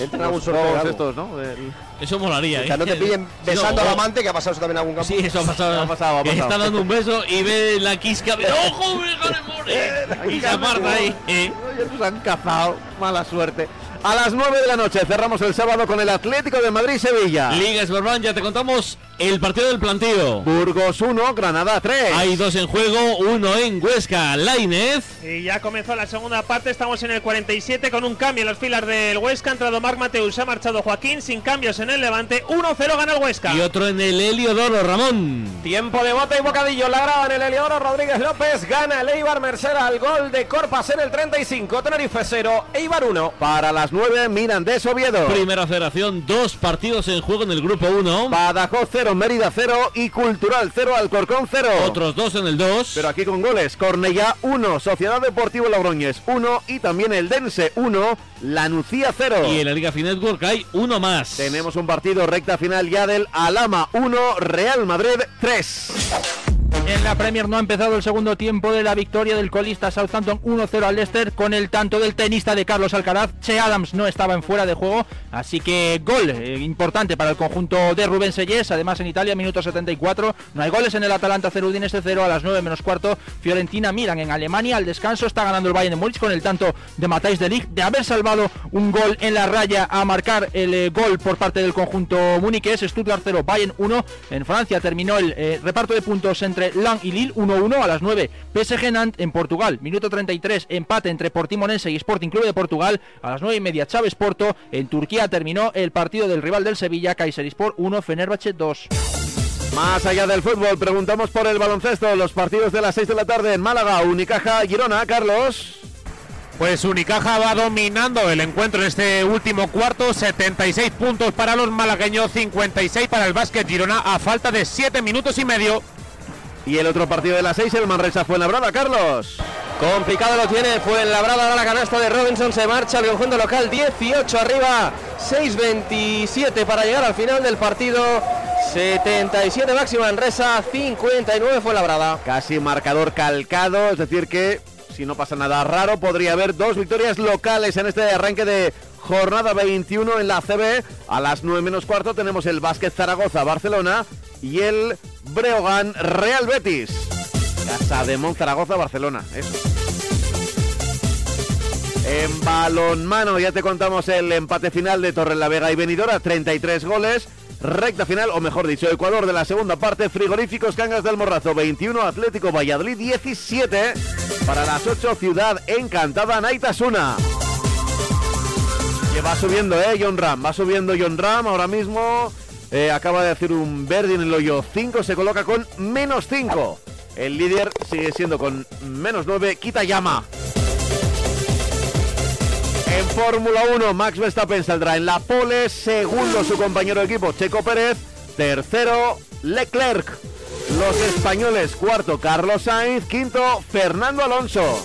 El- Eso molaría. O sea, no te ¿eh? pillen besando no, al amante, que ha pasado eso también en algún campo. Sí, eso ha pasado. Ha pasado, ha Que pasado. está dando un beso y ve la quisca. ¡Ojo, more! Y se aparta ahí. eh. Ya nos han cazado, mala suerte. A las 9 de la noche cerramos el sábado con el Atlético de Madrid-Sevilla. Liga Sberban, ya te contamos el partido del plantío. Burgos 1, Granada 3. Hay dos en juego, uno en Huesca, Lainez. Y ya comenzó la segunda parte, estamos en el 47 con un cambio en las filas del Huesca, ha entrado Marc Mateus, ha marchado Joaquín, sin cambios en el Levante, 1-0 gana el Huesca. Y otro en el Heliodoro, Ramón. Tiempo de bota y bocadillo. La graba en el Eliodoro Rodríguez López. Gana el Eibar Merced al gol de Corpas en el 35. Tenerife 0, Eibar 1. Para las 9, Mirandés Oviedo. Primera federación, dos partidos en juego en el grupo 1. Badajoz 0, Mérida 0 y Cultural 0, Alcorcón 0. Otros dos en el 2. Pero aquí con goles, Cornellá 1, Sociedad Deportiva Logroñez 1 y también el Dense 1, La Nucía 0. Y en la Liga Fin Network hay uno más. Tenemos un partido recta final ya del Alama 1, Real Madrid 3. En la Premier no ha empezado el segundo tiempo de la victoria del colista Southampton 1-0 al Leicester con el tanto del tenista de Carlos Alcaraz. Che Adams no estaba en fuera de juego, así que gol eh, importante para el conjunto de Rubén Sellés. Además en Italia, minuto 74, no hay goles en el Atalanta 0 Udinese 0 a las 9 menos cuarto. Fiorentina Milan en Alemania al descanso está ganando el Bayern de Múnich con el tanto de Matthijs de Ligt de haber salvado un gol en la raya a marcar el eh, gol por parte del conjunto muniqués. Stuttgart 0 Bayern 1. En Francia terminó el eh, reparto de puntos entre Lan y Lille 1-1 a las 9. PSG Nantes en Portugal, minuto 33, empate entre Portimonense y Sporting Club de Portugal a las 9 y media. Chávez Porto en Turquía terminó el partido del rival del Sevilla, Kayserispor 1, Fenerbahce 2. Más allá del fútbol, preguntamos por el baloncesto, los partidos de las 6 de la tarde en Málaga, Unicaja, Girona, Carlos. Pues Unicaja va dominando el encuentro en este último cuarto, 76 puntos para los malagueños, 56 para el básquet Girona a falta de 7 minutos y medio. Y el otro partido de las 6, el Manresa Fuenlabrada, Carlos. Complicado lo tiene, fue en Labrada ahora la canasta de Robinson, se marcha el conjunto local 18 arriba, 6-27 para llegar al final del partido, 77 máxima en Resa, 59 fue Labrada. Casi marcador calcado, es decir que si no pasa nada raro, podría haber dos victorias locales en este arranque de jornada 21 en la CB. A las 9 menos cuarto tenemos el Básquet Zaragoza Barcelona y el Breogán Real Betis. Casa de Mon Zaragoza Barcelona. En balonmano ya te contamos el empate final de Torrelavega y Benidorm, 33 goles. Recta final, o mejor dicho, Ecuador de la segunda parte, Frigoríficos Cangas del Morrazo 21, Atlético Valladolid 17. Para las 8, Ciudad Encantada, Naitasuna. Que va subiendo, ¿eh? John Ram, va subiendo John Ram ahora mismo. Eh, acaba de hacer un verde en el hoyo 5, se coloca con menos 5. El líder sigue siendo con menos 9, Kitayama. En Fórmula 1, Max Verstappen saldrá en la pole, segundo su compañero de equipo Checo Pérez, tercero Leclerc. Los españoles, cuarto Carlos Sainz, quinto Fernando Alonso.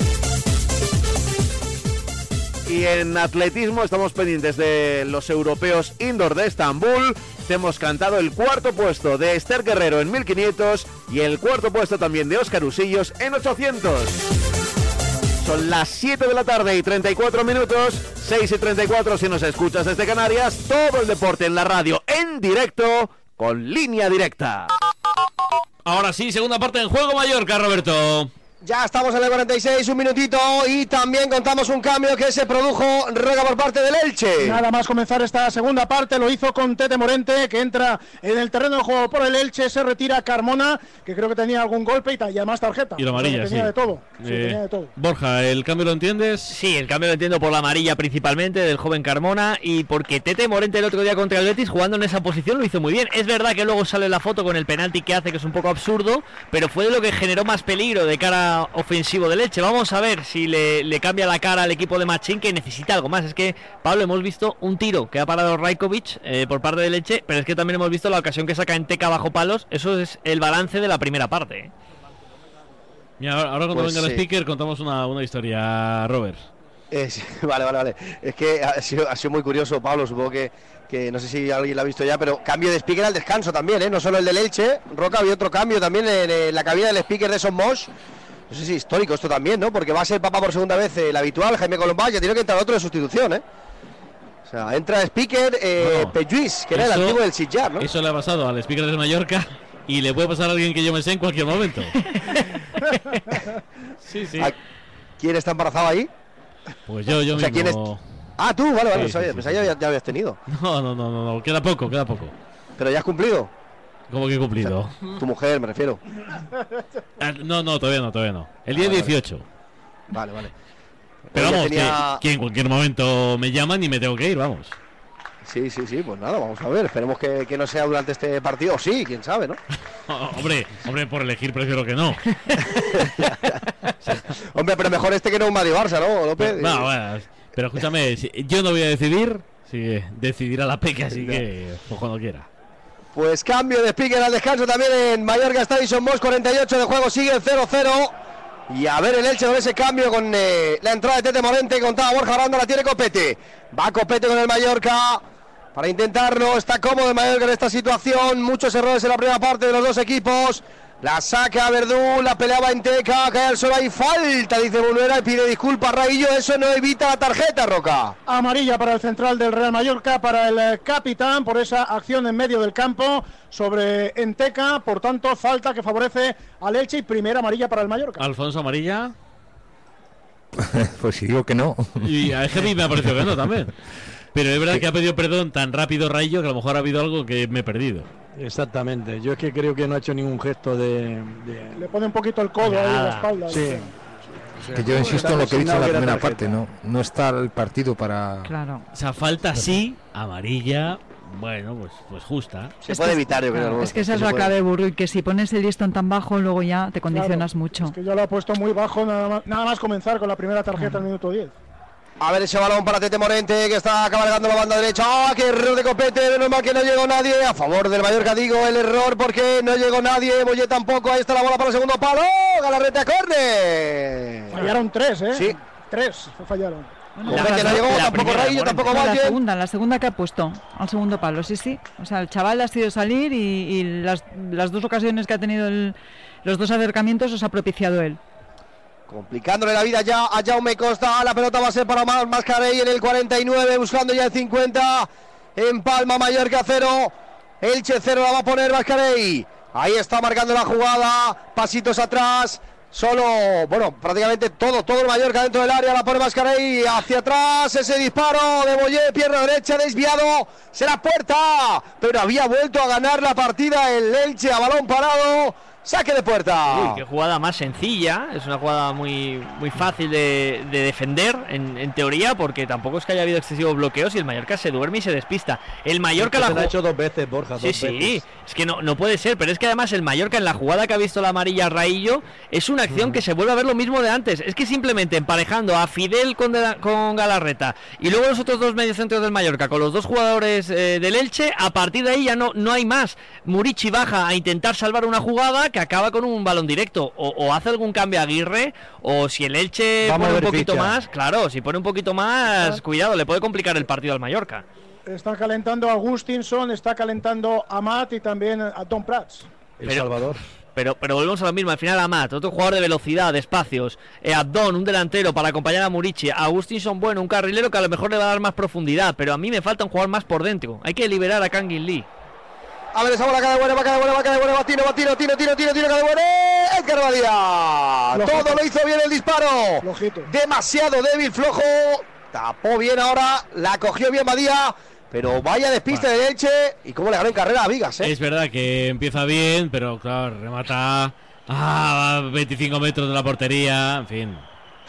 Y en atletismo estamos pendientes de los europeos indoor de Estambul. Te hemos cantado el cuarto puesto de Esther Guerrero en 1500 y el cuarto puesto también de Óscar Usillos en 800. Son las 7 de la tarde y 34 minutos, 6 y 34 si nos escuchas desde Canarias, todo el deporte en la radio en directo con línea directa. Ahora sí, segunda parte en juego Mallorca, Roberto. Ya estamos en el 46, un minutito y también contamos un cambio que se produjo Roca por parte del Elche. Nada más comenzar esta segunda parte, lo hizo con Tete Morente, que entra en el terreno de juego por el Elche, se retira Carmona, que creo que tenía algún golpe y, ta- y además tarjeta. Y la O sea, que amarilla, tenía sí. de todo. Sí, Eh, tenía de todo. Borja, ¿el cambio lo entiendes? Sí, el cambio lo entiendo por la amarilla principalmente del joven Carmona y porque Tete Morente el otro día contra el Betis jugando en esa posición lo hizo muy bien. Es verdad que luego sale la foto con el penalti que hace que es un poco absurdo, pero fue de lo que generó más peligro de cara ofensivo de leche. Vamos a ver si le, le cambia la cara al equipo de Machín que necesita algo más. Es que, Pablo, hemos visto un tiro que ha parado Raikovic eh, por parte de leche, pero es que también hemos visto la ocasión que saca en Teca bajo palos. Eso es el balance de la primera parte. ¿eh? Mira, ahora ahora cuando Pues venga el sí. speaker contamos una, una historia, Robert. Sí, vale, vale, vale. Es que ha sido, ha sido muy curioso, Pablo. Supongo que, que no sé si alguien lo ha visto ya, pero cambio de speaker al descanso también, ¿eh? No solo el del Elche, Roca, había otro cambio también en, eh, la cabina del speaker de Son Mosh. No sé si histórico esto también, ¿no? Porque va a ser papá por segunda vez eh, el habitual, Jaime Colombán, ya tiene que entrar otro de sustitución, ¿eh? O sea, entra speaker eh, Pelluís, que era el eso- antiguo del Sitjar, ¿no? Eso le ha pasado al speaker de Mallorca y le puede pasar a alguien que yo me sé en cualquier momento. sí, sí. ¿A- ¿Quién está embarazado ahí? Pues yo, yo O sea, ¿quién es- mismo. Ah, tú, vale, vale, Sí, no sí, sabía, sí, pensaba ya, ya habías tenido. No, no, no, no, no, queda poco, queda poco. Pero ya has cumplido. ¿Cómo que he cumplido? Tu mujer, me refiero. Ah, no, no, todavía no, todavía no. El día Ah, vale. 18. Vale, vale. Pero vamos, tenía- que, que en cualquier momento me llaman y me tengo que ir, vamos. Sí, sí, sí, pues nada, vamos a ver. Esperemos que, que no sea durante este partido. Sí, quién sabe, ¿no? Hombre, hombre, por elegir prefiero que no. Hombre, pero mejor este que no un Madrid Barça, ¿no, López? No, bueno, pero escúchame, yo no voy a decidir, si decidirá la peque, así que pues cuando quiera. Pues cambio de speaker al descanso también en Mallorca Station Moss, 48 de juego, sigue el 0-0. Y a ver el Elche con ese cambio con eh, la entrada de Tete Morente, contaba Borja Aranda, la tiene Copete. Va Copete con el Mallorca para intentarlo, está cómodo el Mallorca en esta situación, muchos errores en la primera parte de los dos equipos. La saca Verdú, la peleaba en Teca, cae al suelo, hay falta, dice Bulera y pide disculpas Raillo, eso no evita la tarjeta, Roca. Amarilla para el central del Real Mallorca, para el eh, capitán, por esa acción en medio del campo sobre Enteca. Por tanto, falta que favorece al Elche y primera amarilla para el Mallorca. Alfonso Amarilla. pues si digo que no. Y a Ejemi me ha parecido que no también. Pero es verdad que ha pedido perdón tan rápido Rayo que a lo mejor ha habido algo que me he perdido. Exactamente. Yo es que creo que no ha hecho ningún gesto de. de- Le pone un poquito el codo ahí en la espalda. Sí. Que yo insisto en lo que he dicho en la primera parte, no, no está el partido para... Claro. O sea, falta sí, amarilla, bueno, pues, pues justa. Se puede evitar, yo creo. Claro, es que esa es la clave, Burro, y que si pones el listón tan bajo, luego ya te condicionas mucho. Es que ya lo ha puesto muy bajo, nada más, nada más comenzar con la primera tarjeta al minuto 10. A ver ese balón para Tete Morente que está cabalgando la banda derecha. ¡Ah, qué error de copete! Menos mal que no llegó nadie. A favor del Mallorca digo el error porque no llegó nadie. Boye tampoco. Ahí está la bola para el segundo palo. Galarrete a córner. Fallaron tres, ¿eh? Sí. Tres fallaron. Copete no llegó, tampoco Rayo, tampoco No, la Valle. segunda, la segunda que ha puesto al segundo palo, sí, sí. O sea, el chaval ha sido salir y, y las, las dos ocasiones que ha tenido el- los dos acercamientos los ha propiciado él. Complicándole la vida ya a Jaume Costa. La pelota va a ser para Mar Mascarey en el 49, buscando ya el 50. En Palma, Mallorca 0. Elche 0 la va a poner Mascarey. Ahí está marcando la jugada. Pasitos atrás. Solo, bueno, prácticamente todo, todo el Mallorca dentro del área. La pone Mascarey hacia atrás. Ese disparo de Boyé, pierna derecha, desviado. Será puerta. Pero había vuelto a ganar la partida el Elche a balón parado. Saque de puerta. Uy, qué jugada más sencilla. Es una jugada muy, muy fácil de, de defender, en, en teoría, porque tampoco es que haya habido excesivos bloqueos y el Mallorca se duerme y se despista. El Mallorca la Se la ha hecho dos veces, Borja. Sí, dos sí, veces. es que no, no puede ser, pero es que además el Mallorca en la jugada que ha visto la amarilla Raillo es una acción que se vuelve a ver lo mismo de antes. Es que simplemente emparejando a Fidel con, de- con Galarreta y luego los otros dos mediocentros del Mallorca con los dos jugadores eh, del Elche, a partir de ahí ya no, no hay más. Murici baja a intentar salvar una jugada que acaba con un balón directo. O, o hace algún cambio a Aguirre, o si el Elche Vamos pone un poquito ficha. más, claro, si pone un poquito más, cuidado, le puede complicar el partido al Mallorca. Está calentando a Agustinson, está calentando a Matt y también a Tom Prats. El Salvador. Pero, pero volvemos a lo mismo. Al final, Amat, otro jugador de velocidad, de espacios. Eh, Abdón, un delantero para acompañar a Murici. Agustinson, bueno, un carrilero que a lo mejor le va a dar más profundidad. Pero a mí me falta un jugador más por dentro. Hay que liberar a Kangin Lee. A ver esa bola, cada buena, va cada buena, va cada buena, va tiro, va tiro, tiro, tiro, tiro, tiro, cada buena. Edgar Badía. Todo lo hizo bien el disparo. Flojito. Demasiado débil, flojo. Tapó bien ahora, la cogió bien Badía. Pero vaya despiste de Elche y cómo le ganó en carrera a Vigas, ¿eh? Es verdad que empieza bien, pero claro, remata a 25 metros de la portería, en fin.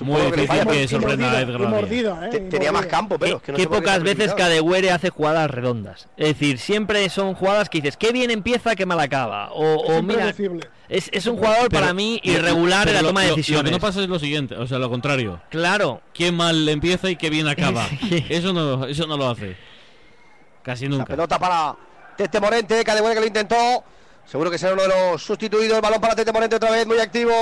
Muy difícil que sorprenda a Edgar. Te- Tenía más campo, pero es que no Qué pocas veces. Cadehuere hace jugadas redondas. Es decir, siempre son jugadas que dices, qué bien empieza, qué mal acaba. O, o mira, es, es un jugador Pero- para mí irregular en la toma de decisiones. Lo que no pasa es lo siguiente, o sea, lo contrario. Claro. Qué mal empieza y qué bien acaba. eso no, eso no lo hace. Casi La nunca. pelota para Tete Morente, Cadehuere que lo intentó. Seguro que será uno de los sustituidos. El balón para Tete Morente otra vez, muy activo.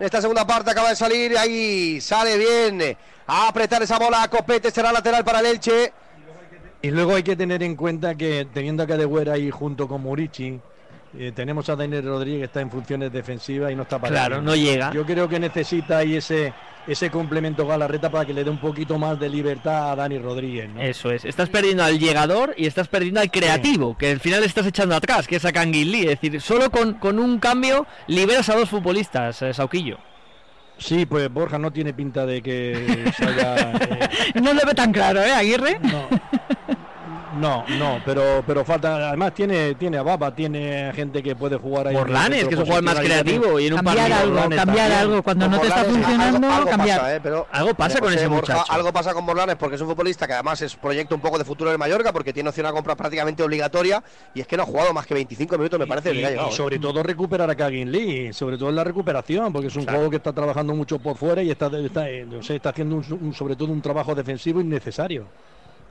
Esta segunda parte acaba de salir. Ahí sale bien. A apretar esa bola. Copete será lateral para el Elche. Y luego hay que tener en cuenta que teniendo a Cadegüera ahí junto con Murici, eh, tenemos a Daniel Rodríguez que está en funciones defensivas y no está para Claro, no llega. Yo creo que necesita ahí ese, ese complemento Galarreta para que le dé un poquito más de libertad a Dani Rodríguez. ¿no? Eso es. Estás perdiendo al llegador y estás perdiendo al creativo, que al final estás echando atrás, que es a Lee. Es decir, solo con, con un cambio liberas a dos futbolistas, eh, Sauquillo. Sí, pues Borja no tiene pinta de que se haya, eh, No lo ve tan claro, ¿eh, Aguirre? No, no, pero pero falta. Además tiene tiene a Baba, tiene gente que puede jugar ahí. centro que es un jugador más creativo y en un Cambiar partido algo, cambiar también. algo. Cuando Con no te está funcionando, algo, algo cambiar. Pasa, ¿eh? Pero, Algo pasa con ese Borja, muchacho. Algo pasa con Morlanes porque es un futbolista que además es proyecto un poco de futuro del Mallorca porque tiene opción a compra prácticamente obligatoria y es que no ha jugado más que 25 minutos, me parece, Y, ha y llegado. ¿eh? sobre todo recuperar a Kagin Lee, sobre todo en la recuperación, porque es un juego que está trabajando mucho por fuera y está, está, eh, no sé, está haciendo un- un- sobre todo un trabajo defensivo innecesario.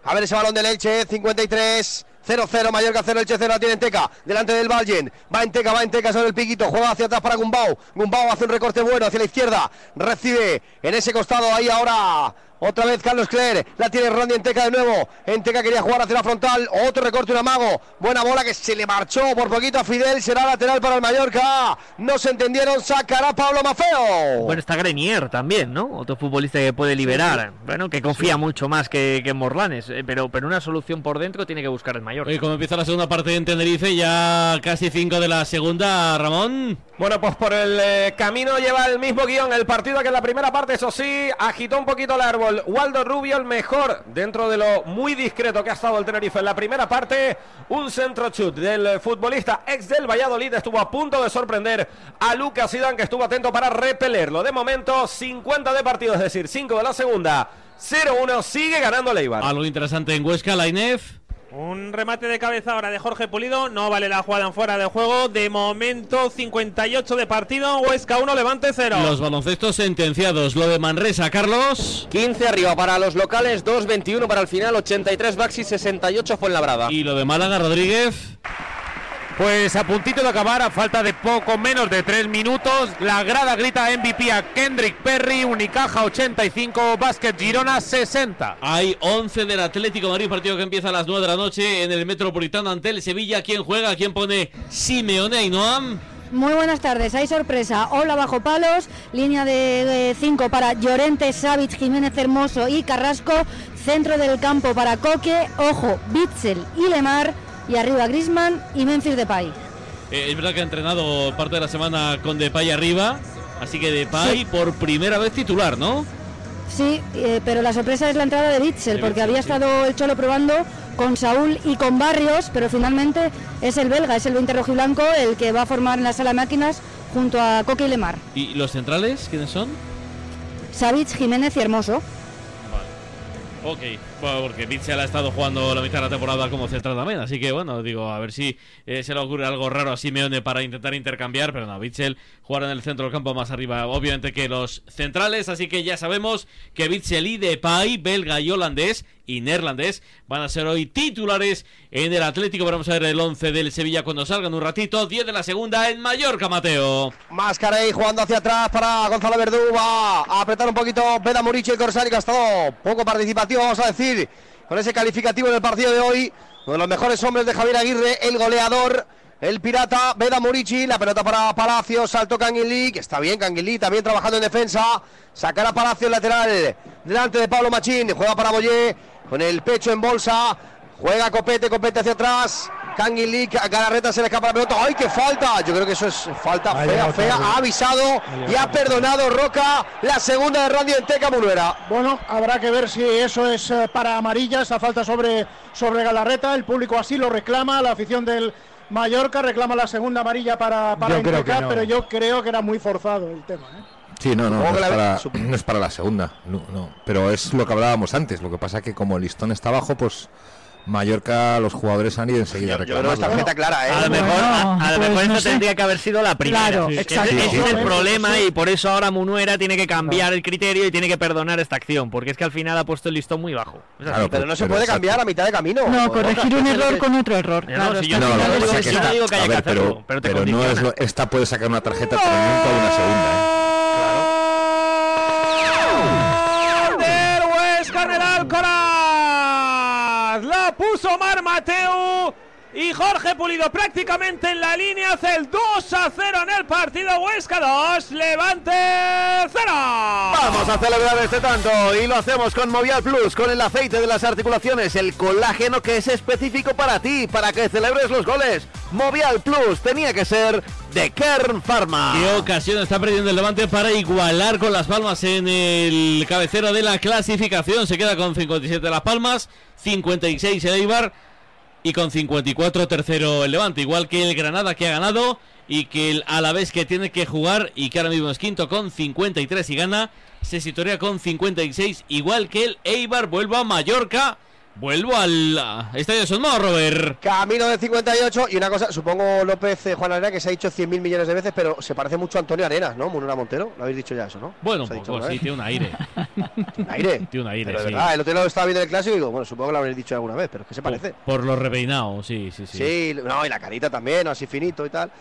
A ver ese balón del Elche, 53. 0-0, Mallorca 0, Elche 0, la tiene Enteca, delante del Vallen, va Enteca, va Enteca sobre el piquito, juega hacia atrás para Gumbau, Gumbau hace un recorte bueno hacia la izquierda, recibe en ese costado, ahí ahora, otra vez Carlos Cler, la tiene Randy Enteca de nuevo, Enteca quería jugar hacia la frontal, otro recorte, un amago, buena bola que se le marchó por poquito a Fidel, será lateral para el Mallorca, no se entendieron, sacará Pablo Mafeo. Bueno, está Grenier también, ¿no? Otro futbolista que puede liberar. Bueno, que confía mucho más que, que en Morlanes, eh, pero, pero una solución por dentro tiene que buscar el mayor. Oye, como empieza la segunda parte en Tenerife, ya casi 5 de la segunda, Ramón. Bueno, pues por el eh, camino lleva el mismo guion el partido que en la primera parte, eso sí, agitó un poquito el árbol. Waldo Rubio, el mejor dentro de lo muy discreto que ha estado el Tenerife en la primera parte. Un centro chut del futbolista ex del Valladolid estuvo a punto de sorprender a Lucas Zidane, que estuvo atento para repelerlo. De momento, 50 de partido, es decir, 5 de la segunda. 0-1, sigue ganando Leibar. Algo interesante en Huesca, la INEF. Un remate de cabeza ahora de Jorge Pulido. No vale la jugada en fuera de juego. De momento, 58 de partido. Huesca 1, Levante 0. Los baloncestos sentenciados. Lo de Manresa, Carlos. 15 arriba para los locales, 2-21 para el final, 83 Baxi, 68 fue en la brada. Y lo de Málaga, Rodríguez. Pues a puntito de acabar, a falta de poco menos de 3 minutos, la grada grita MVP a Kendrick Perry, Unicaja 85, Basket Girona 60. Hay 11 del Atlético de Madrid, partido que empieza a las 9 de la noche en el Metropolitano ante el Sevilla. ¿Quién juega? ¿Quién pone Simeone y Noam? Muy buenas tardes, hay sorpresa. Hola bajo palos, línea de 5 para Llorente, Savic, Jiménez Hermoso y Carrasco, centro del campo para Coque, ojo, Bitzel y Lemar, y arriba Grisman y Memphis Depay. Eh, es verdad que ha entrenado parte de la semana con Depay arriba, así que Depay por primera vez titular, ¿no? Sí, eh, pero la sorpresa es la entrada de Bitzel, De porque había sí. estado el Cholo probando con Saúl y con Barrios, pero finalmente es el belga, es el 20 rojiblanco el que va a formar en la sala de máquinas junto a Coque y Lemar. ¿Y los centrales quiénes son? Savic, Jiménez y Hermoso. Ok, bueno, porque Bitzel ha estado jugando la mitad de la temporada como central también, así que bueno, digo, a ver si eh, se le ocurre algo raro a Simeone para intentar intercambiar, pero no, Bitzel jugar en el centro del campo más arriba, obviamente que los centrales, así que ya sabemos que Bitzel y Depay, belga y holandés y neerlandés, van a ser hoy titulares en el Atlético, vamos a ver el 11 del Sevilla cuando salgan un ratito, 10 de la segunda en Mallorca, Mateo. Mascarey jugando hacia atrás para Gonzalo Verdú. Va a apretar un poquito Beda Murici y Corsari, que ha poco participativo, vamos a decir, con ese calificativo en el partido de hoy. Uno de los mejores hombres de Javier Aguirre, el goleador. el pirata, Veda Murici, la pelota para Palacios, saltó Canguilí, que está bien Canguilí, también trabajando en defensa, sacará Palacios lateral, delante de Pablo Machín, juega para Boyé, con el pecho en bolsa, juega Copete, Copete hacia atrás, Canguilí, Galarreta se le escapa la pelota, ¡ay, qué falta! Yo creo que eso es falta Ahí fea, fea, tarde. ha avisado y ha perdonado Roca la segunda de Randy en Teca Munuera. Bueno, habrá que ver si eso es eh, para amarilla, esa falta sobre, sobre Galarreta. El público así lo reclama, la afición del Mallorca reclama la segunda amarilla para, para Yo Enteca, no. pero yo creo que era muy forzado el tema. ¿eh? Sí, no, no, no es, para, no es para la segunda, no, no. Pero es lo que hablábamos antes. Lo que pasa que como el listón está abajo, pues Mallorca, los jugadores han ido enseguida a creo que es reclamarlo. tarjeta clara, ¿eh? A lo mejor, a, a lo pues mejor no esta sé. tendría que haber sido la primera. Claro, Sí. exacto. Ese sí, es sí. el problema y por eso ahora Munuera tiene que cambiar el criterio y tiene que perdonar esta acción, porque es que al final ha puesto el listón muy bajo. Claro, Pero no se pero puede exacto. cambiar a mitad de camino. No, corregir un error con otro error. No, Claro, si está yo No, yo no digo que haya que hacerlo, pero, pero te pero no es lo- esta puede sacar una tarjeta, pero nunca una segunda. ¿eh? Puso Mar Mateu. Y Jorge Pulido prácticamente en la línea hace el 2 a 0 en el partido. Huesca 2, Levante 0. Vamos a celebrar este tanto y lo hacemos con Movial Plus, con el aceite de las articulaciones, el colágeno que es específico para ti, para que celebres los goles. Movial Plus tenía que ser de Kern Pharma. ¿Qué ocasión está perdiendo el Levante para igualar con las palmas en el cabecero de la clasificación? Se queda con 57 Las Palmas, 56 el Eibar y con 54 tercero el Levante. Igual que el Granada que ha ganado y que el Alavés que tiene que jugar y que ahora mismo es quinto con 53 y gana. Se situaría con 56 igual que el Eibar. Vuelvo a Mallorca. Vuelvo al Estadio Sonmao, Robert. Camino de 58 y una cosa, supongo López eh, Juan Arena que se ha dicho 100.000 millones de veces, pero se parece mucho a Antonio Arenas, ¿no? Munera Montero, lo habéis dicho ya eso, ¿no? Bueno, un Se ha dicho poco, sí, tiene un aire. ¿Tiene aire? Tiene un aire, Pero de sí. verdad, el otro día lo estaba viendo en el clásico y digo, bueno, supongo que lo habréis dicho alguna vez, pero es que se parece. Por lo repeinado, sí, sí, sí. Sí, no, y la carita también, así finito y tal.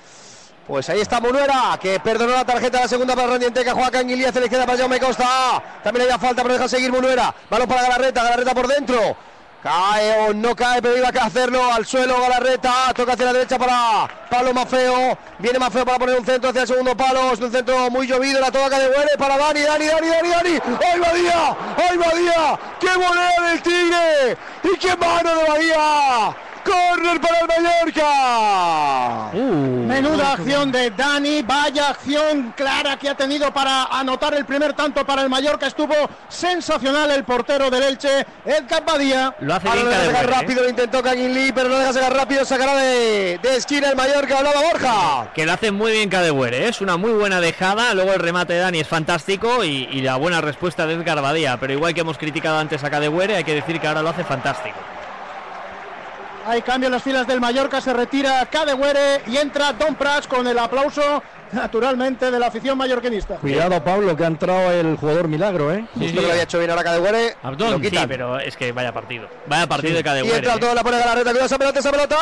Pues ahí está Munuera, que perdonó la tarjeta la segunda para Randienteca, juega Canguilía, se le queda para Jaume Costa. También le da falta, pero deja seguir Munuera. Balón para Galarreta, Galarreta por dentro. Cae o no cae, pero iba a hacerlo al suelo Galarreta. Toca hacia la derecha para Pablo Mafeo. Viene Mafeo para poner un centro hacia el segundo palo. Es un centro muy llovido. La toca de Huele para Dani, Dani, Dani, Dani, Dani. ¡Ay, Badía! ¡Ay, Badía! ¡Qué volea del Tigre! ¡Y qué mano de Badía! ¡Corner para el Mallorca! Menuda acción de Dani, vaya acción clara que ha tenido para anotar el primer tanto para el Mallorca. Estuvo sensacional el portero del Elche, Edgar Badía. Lo hace Ahora bien lo deja sacar Cadewere, ¿eh? rápido, lo intentó pero no deja sacar rápido, sacará de, de esquina el Mallorca, hablaba Borja. Que lo hace muy bien Cadewere, ¿eh? es una muy buena dejada. Luego el remate de Dani es fantástico y, y la buena respuesta de Edgar Badía. Pero igual que hemos criticado antes a Cadewere, hay que decir que ahora lo hace fantástico. Hay cambio en las filas del Mallorca, se retira Cadewere y entra Don Prats con el aplauso, naturalmente, de la afición mallorquinista. Cuidado, Pablo, que ha entrado el jugador milagro, ¿eh? Justo que lo había hecho bien ahora Cadewere. Abdón, lo sí, pero es que vaya partido. Vaya partido Sí. de Y Cadewere. entra ¿eh? todo, la pone Galarreta, cuidado esa pelota, esa pelota.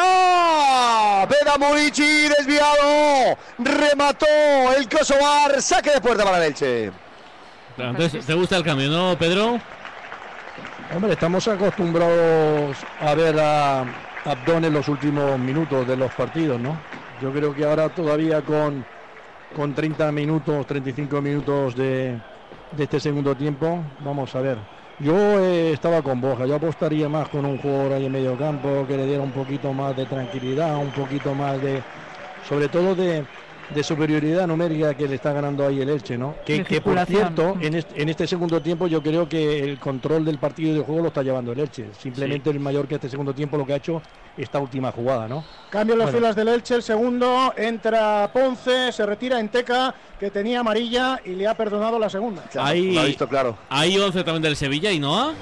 Veda Murici, desviado. Remató el Kosovar, saque de puerta para. Claro, Entonces, ¿te gusta el cambio, no, Pedro? Hombre, estamos acostumbrados a ver a Abdón en los últimos minutos de los partidos, ¿no? Yo creo que ahora todavía con, con 30 minutos, 35 minutos de, de este segundo tiempo, vamos a ver. Yo eh, estaba con Boja, yo apostaría más con un jugador ahí en medio campo que le diera un poquito más de tranquilidad, un poquito más de, sobre todo de, de superioridad numérica que le está ganando ahí el Elche, ¿no? Que, que por cierto, en este, en este segundo tiempo yo creo que el control del partido y del juego lo está llevando el Elche. Simplemente el Mallorca este segundo tiempo lo que ha hecho esta última jugada, ¿no? Cambio las Bueno. filas del Elche, el segundo, entra Ponce, se retira Enteca, que tenía amarilla y le ha perdonado la segunda. Hay, lo ha visto claro. Hay 11 también del Sevilla y Noah.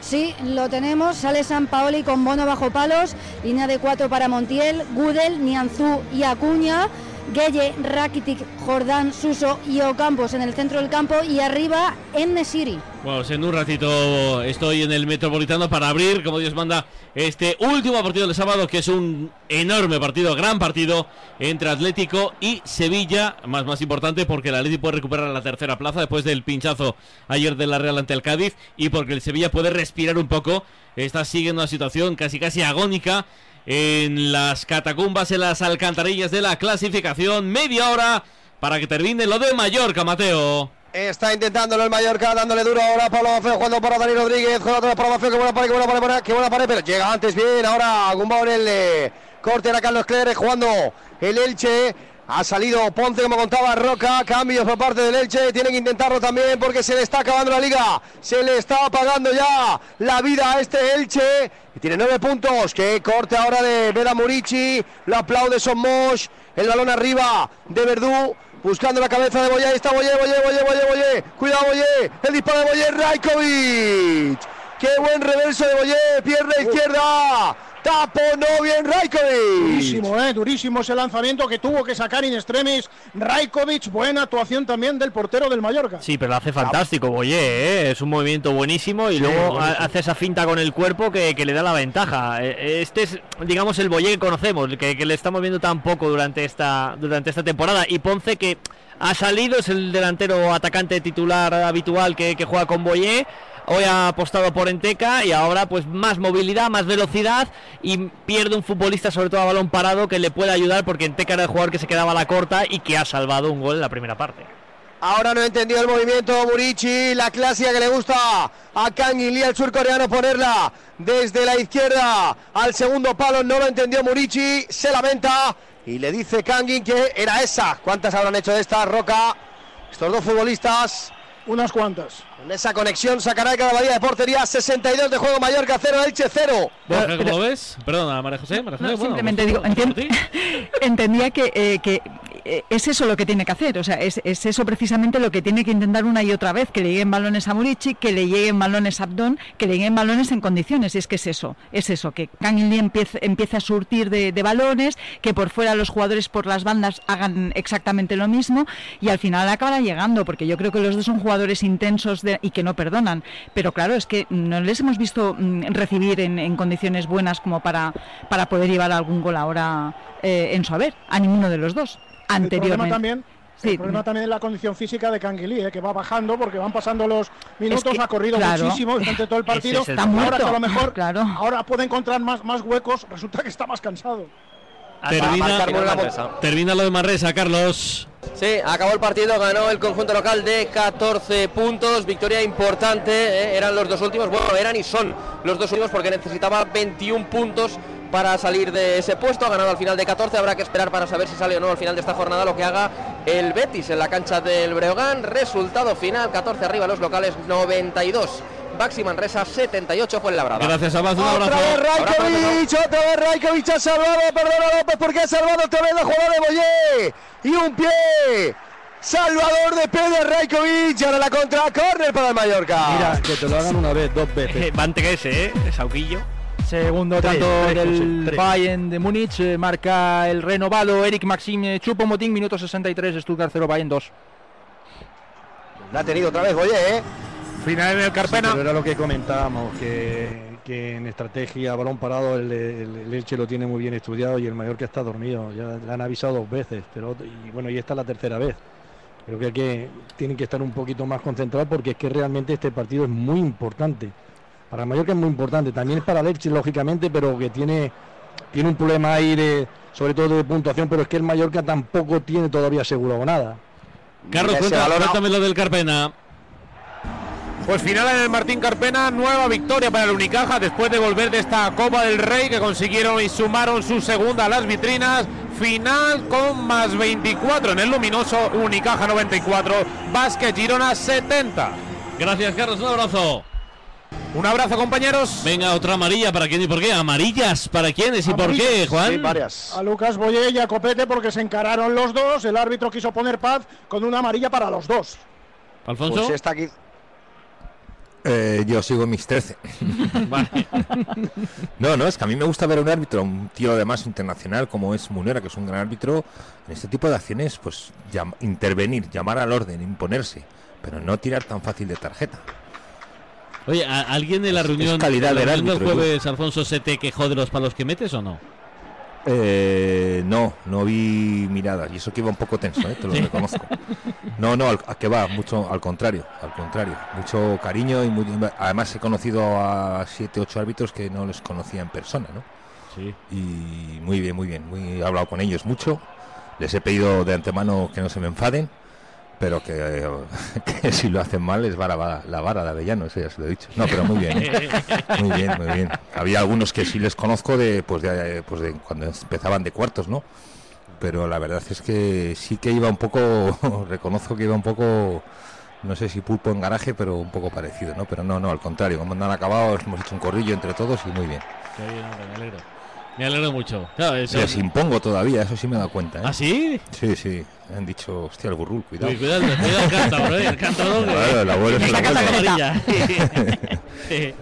Sí, lo tenemos. Sale San Paoli con Bono bajo palos. Línea de cuatro para Montiel, Gudel, Nianzú y Acuña. Gueye, Rakitic, Jordán, Suso y Ocampos en el centro del campo. Y arriba, Nesiri. Bueno, en un ratito estoy en el Metropolitano para abrir, como Dios manda, este último partido del sábado, que es un enorme partido, gran partido entre Atlético y Sevilla. Más, más importante porque el Atlético puede recuperar la tercera plaza después del pinchazo ayer de la Real ante el Cádiz y porque el Sevilla puede respirar un poco. Está siguiendo una situación casi casi agónica en las catacumbas, en las alcantarillas de la clasificación. Media hora para que termine lo de Mallorca, Mateo. Está intentándolo el Mallorca, dándole duro ahora a Pablo Mafeo, jugando para Dani Rodríguez, otra para Mafeo, que buena pared, que buena pared, que buena pared, pero llega antes bien, ahora Gumbao en el eh, corte, era Carlos Clere jugando el Elche, ha salido Ponce, como contaba Roca, cambios por parte del Elche, tienen que intentarlo también porque se le está acabando la liga, se le está apagando ya la vida a este Elche, y tiene nueve puntos, que corte ahora de Veda Murici, lo aplaude Somos, el balón arriba de Verdú, Buscando la cabeza de Boye, ahí está Boye, Boye, Boye, Boye, Boye. Cuidado Boye, el disparo de Boye, Raikovic. Qué buen reverso de Boye, pierna izquierda. Taponó bien Raikovic. Durísimo, eh, durísimo ese lanzamiento que tuvo que sacar in extremis Raikovic. Buena actuación también del portero del Mallorca. Sí, pero lo hace fantástico, Boye, ¿eh? es un movimiento buenísimo y luego ha- buenísimo. hace esa finta con el cuerpo que, que le da la ventaja. Eh, Este es, digamos, el Boye que conocemos, que, que le estamos viendo tan poco durante esta, durante esta temporada. Y Ponce que ha salido, es el delantero atacante titular habitual que, que juega con Boye. Hoy ha apostado por Enteca y ahora pues más movilidad, más velocidad y pierde un futbolista sobre todo a balón parado que le puede ayudar porque Enteca era el jugador que se quedaba a la corta y que ha salvado un gol en la primera parte. Ahora no he entendido el movimiento Murici, la clásica que le gusta a Kang Lee, el surcoreano, ponerla desde la izquierda al segundo palo. No lo entendió Murici, se lamenta y le dice Kangin que era esa. ¿Cuántas habrán hecho de esta Roca? Estos dos futbolistas. Unas cuantas. Con esa conexión sacará cada badía de portería. 62 de juego Mallorca 0, Elche 0. Borja, ¿cómo lo ves? Perdona, María José. María José No, bueno, simplemente digo, entendía que, eh, que es eso lo que tiene que hacer, o sea, es, es eso precisamente lo que tiene que intentar una y otra vez, que le lleguen balones a Murici, que le lleguen balones a Abdón, que le lleguen balones en condiciones, y es que es eso, es eso, que Lee empiece, empiece a surtir de, de balones, que por fuera los jugadores por las bandas hagan exactamente lo mismo, y al final acabará llegando, porque yo creo que los dos son jugadores intensos de- y que no perdonan, pero claro, es que no les hemos visto mm, recibir en, en condiciones buenas como para, para poder llevar algún gol ahora eh, en su haber, a ninguno de los dos. El problema Anteriormente. también, Sí, el problema también es la condición física de Canguilí, eh, que va bajando porque van pasando los minutos, que, ha corrido claro, muchísimo durante todo el partido. es el ahora problema. que a lo mejor Claro. ahora puede encontrar más, más huecos, resulta que está más cansado. Termina, termina lo de Marresa, Carlos. Sí, acabó el partido, ganó el conjunto local de 14 puntos, victoria importante, eh, eran los dos últimos, bueno, eran y son los dos últimos porque necesitaba 21 puntos para salir de ese puesto, ha ganado al final de 14, habrá que esperar para saber si sale o no al final de esta jornada lo que haga el Betis en la cancha del Breogán, resultado final, 14 arriba los locales, 92. Baxi Manresa 78 fue el labrada. Gracias, Abad, un Otra vez Raikovic, otra vez Raikovic ha salvado, perdona López porque ha salvado otra vez la jugada de Boyé. Y un pie. Salvador de Pedro Raikovic, y ahora la contra, córner para el Mallorca. Mira, que te lo hagan una vez, dos veces. Van tres, ¿eh? Sauquillo. Segundo Tres, tanto tres, del tres. Bayern de Múnich, eh, marca el renovado Eric Maxim Chupomotín, minuto 63, Stuttgart 0, Bayern 2. La ha tenido otra vez Boyé, ¿eh? Final en el Carpena. pero era lo que comentábamos, que, que en estrategia, balón parado, el, el- el Elche lo tiene muy bien estudiado y el Mallorca está dormido. Ya le han avisado dos veces, pero y bueno, y esta es la tercera vez. Creo que, que tienen que estar un poquito más concentrados porque es que realmente este partido es muy importante. Para el Mallorca es muy importante, también es para el Elche, lógicamente, pero que tiene, tiene un problema ahí de, sobre todo de puntuación, pero es que el Mallorca tampoco tiene todavía asegurado nada. Carlos, cuéntame lo del Carpena. Pues final en el Martín Carpena, nueva victoria para el Unicaja después de volver de esta Copa del Rey que consiguieron y sumaron su segunda a las vitrinas. Final con más 24 en el luminoso Unicaja 94, Vázquez Girona 70. Gracias, Carlos, un abrazo. Un abrazo, compañeros. Venga, otra amarilla para quién y por qué. Amarillas para quiénes y por qué, Juan. A Lucas Boye y a Copete porque se encararon los dos. El árbitro quiso poner paz con una amarilla para los dos. Alfonso. Pues está aquí. Eh, yo sigo en mis 13. no, no, es que a mí me gusta ver a un árbitro, un tío además internacional como es Munera, que es un gran árbitro, en este tipo de acciones, pues llam- intervenir, llamar al orden, imponerse, pero no tirar tan fácil de tarjeta. Oye, ¿a- ¿alguien en la es reunión, calidad en la reunión del jueves, Alfonso, se te quejó de los palos que metes o no? Eh, no, no vi miradas, y eso que iba un poco tenso, eh, te lo Sí. reconozco. No, no, al- a que va, mucho al contrario, al contrario, mucho cariño y muy- además he conocido a siete, ocho árbitros que no les conocía en persona, ¿no? Y muy bien, muy bien. Muy, he hablado con ellos mucho. Les he pedido de antemano que no se me enfaden, pero que, que si lo hacen mal es vara, la vara de Avellano, eso ya se lo he dicho. No, pero muy bien. ¿eh? Muy bien, muy bien. Había algunos que sí les conozco de, pues de, pues de cuando empezaban de cuartos, ¿no? Pero la verdad es que sí que iba un poco, reconozco que iba un poco no sé si pulpo en garaje, pero un poco parecido, ¿no? Pero no, no, al contrario, como no han acabado, hemos hecho un corrillo entre todos y muy bien. Qué bien, hombre, me alegro. Me alegro mucho. Claro, eso- Les impongo todavía, eso sí me he dado cuenta. ¿eh? ¿Ah, sí? Sí, sí. Han dicho, hostia, el burrul, cuidado. Uy, cuidado, cuidado el cántabro, ¿eh? El Claro, abuelo es. Sí.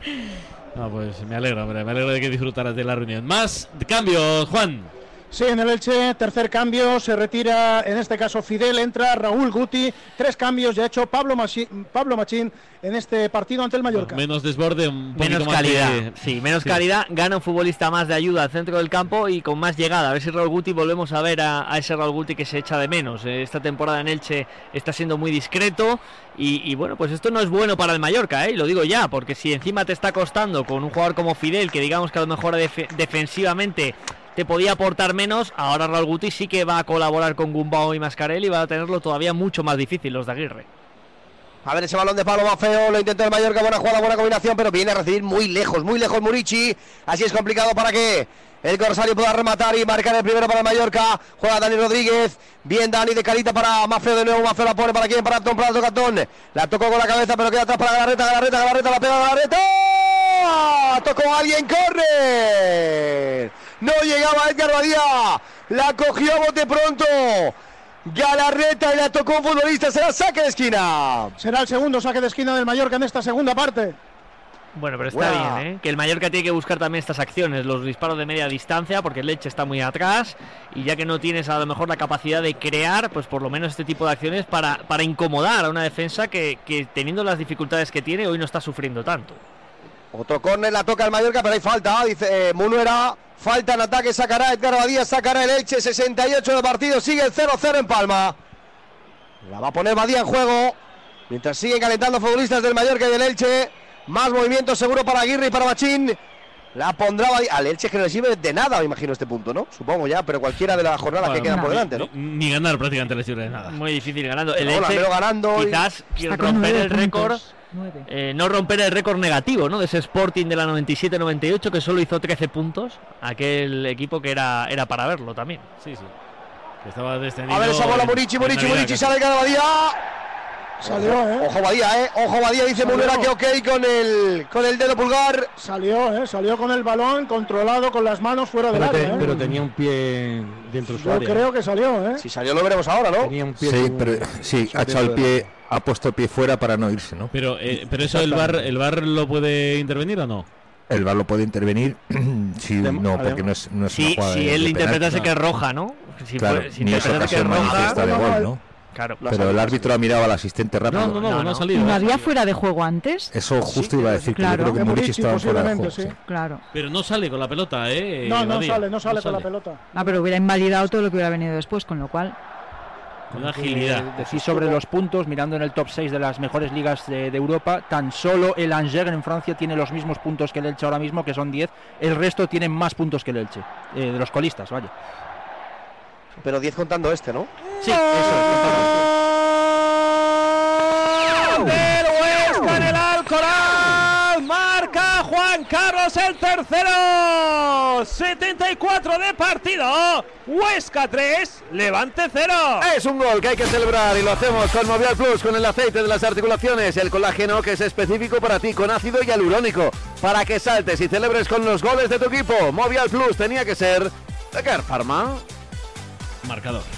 No, pues me alegro, hombre, me alegro de que disfrutaras de la reunión. Más cambios, Juan. Sí, en el Elche, tercer cambio, se retira, en este caso Fidel, entra Raúl Guti, tres cambios ya ha hecho Pablo, Machi- Pablo Machín en este partido ante el Mallorca. Menos desborde, un Menos más calidad, de- sí, menos Sí. calidad, gana un futbolista más de ayuda al centro del campo y con más llegada. A ver si Raúl Guti volvemos a ver a, a ese Raúl Guti que se echa de menos. Eh, Esta temporada en Elche está siendo muy discreto y, bueno, pues esto no es bueno para el Mallorca, ¿eh? lo digo ya, porque si encima te está costando con un jugador como Fidel, que digamos que a lo mejor def- defensivamente te podía aportar menos, ahora Raúl Guti sí que va a colaborar con Gumbao y Mascarelli y va a tenerlo todavía mucho más difícil los de Aguirre. A ver ese balón de palo más feo, lo intenta el Mallorca, buena jugada, buena combinación, pero viene a recibir muy lejos, muy lejos Murici. Así es complicado para que el Corsario pueda rematar y marcar el primero para el Mallorca. Juega Dani Rodríguez, bien Dani de carita para Mafeo de nuevo, Mafeo la pone para quién, para Tom Prato, Catón. La tocó con la cabeza, pero queda atrás para Galarreta, Galarreta, Galarreta, la pega Galarreta. Tocó a alguien, corre. No llegaba Edgar Badía, la cogió a bote pronto. Galarreta y la tocó un futbolista, será saque de esquina. Será el segundo saque de esquina del Mallorca en esta segunda parte. Bueno, pero está bien, ¿eh? Que el Mallorca tiene que buscar también estas acciones, los disparos de media distancia, porque el Leche está muy atrás y ya que no tienes a lo mejor la capacidad de crear, pues por lo menos este tipo de acciones para, para incomodar a una defensa que, que teniendo las dificultades que tiene hoy no está sufriendo tanto. Otro córner la toca el Mallorca, pero hay falta. Dice eh, Munuera, falta en ataque, sacará Edgar Badía, sacará el Elche, 68 de partido, sigue el 0-0 en Palma. La va a poner Badía en juego, mientras siguen calentando futbolistas del Mallorca y del Elche. Más movimiento seguro para Aguirre y para Machín. La pondrá. Al Elche que no le sirve de nada, me imagino, este punto, ¿no? Supongo ya, pero cualquiera de las jornadas que quedan por delante, ¿no? Ni, ni ganar prácticamente les sirve de nada. Muy difícil ganando. El Pero, Elche pero ganando quizás romper el récord, eh, no romper el récord negativo, ¿no? De ese Sporting de la 97-98 que solo hizo 13 puntos, aquel equipo que era, era para verlo también. Sí, sí. Que estaba descendido. A ver esa bola, Navidad Murici, casi. sale cada Badía. Salió, Ojo, ¿eh? Ojo Badía, ¿eh? Ojo Badía, dice. Munuera que ok con el, con el dedo pulgar. Salió, ¿eh? Salió con el balón controlado con las manos fuera del Pero, te- área. ¿eh? pero tenía un pie dentro de su Yo área. creo que salió, ¿eh? Si salió lo veremos ahora, ¿no? Tenía un pie Sí, pero sí, ha echado el pie, ha puesto el pie fuera para no irse, ¿no? Pero, eh, pero eso el bar, el bar lo puede intervenir o no? El VAR lo puede intervenir, sí, no, porque no es, no es una Si, jugada si de- él de interpretase que es roja, ¿no? Si Claro, fue- si ni esa interpretase que es ocasión roja, manifiesta de gol, ¿no? Claro. Pero el árbitro ha mirado al asistente rápido. No, no, no, no ha salido. ¿Y no había fuera de juego antes? Eso justo iba a decir, que Claro. yo creo que Murici estaba fuera de juego. sí. Claro. Pero no sale con la pelota, ¿eh? No, no sale, no sale con la pelota. Ah, pero hubiera invalidado todo lo que hubiera venido después, con lo cual. Con agilidad. Eh, decís sobre los puntos, mirando en el top 6 de las mejores ligas de, de Europa, tan solo el Angers en Francia tiene los mismos puntos que el Elche ahora mismo, que son 10. El resto tienen más puntos que el Elche, eh, de los colistas, vaya. Pero 10 contando este, ¿no? Sí, eso del Huesca en el Alcoraz. Marca Juan Carlos el tercero. 74 de partido. Huesca 3, Levante 0. Es un gol que hay que celebrar y lo hacemos con Movial Plus, con el aceite de las articulaciones, el colágeno que es específico para ti, con ácido hialurónico, para que saltes y celebres con los goles de tu equipo. Movial Plus tenía que ser de Pharma. Marcador.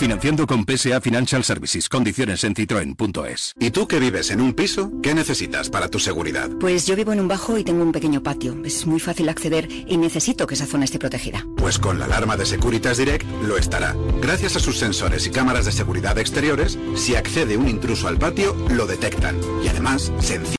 Financiando con PSA Financial Services. Condiciones en citroen.es. ¿Y tú que vives en un piso? ¿Qué necesitas para tu seguridad? Pues yo vivo en un bajo y tengo un pequeño patio. Es muy fácil acceder y necesito que esa zona esté protegida. Pues con la alarma de Securitas Direct lo estará. Gracias a sus sensores y cámaras de seguridad exteriores, si accede un intruso al patio, lo detectan. Y además, sencillo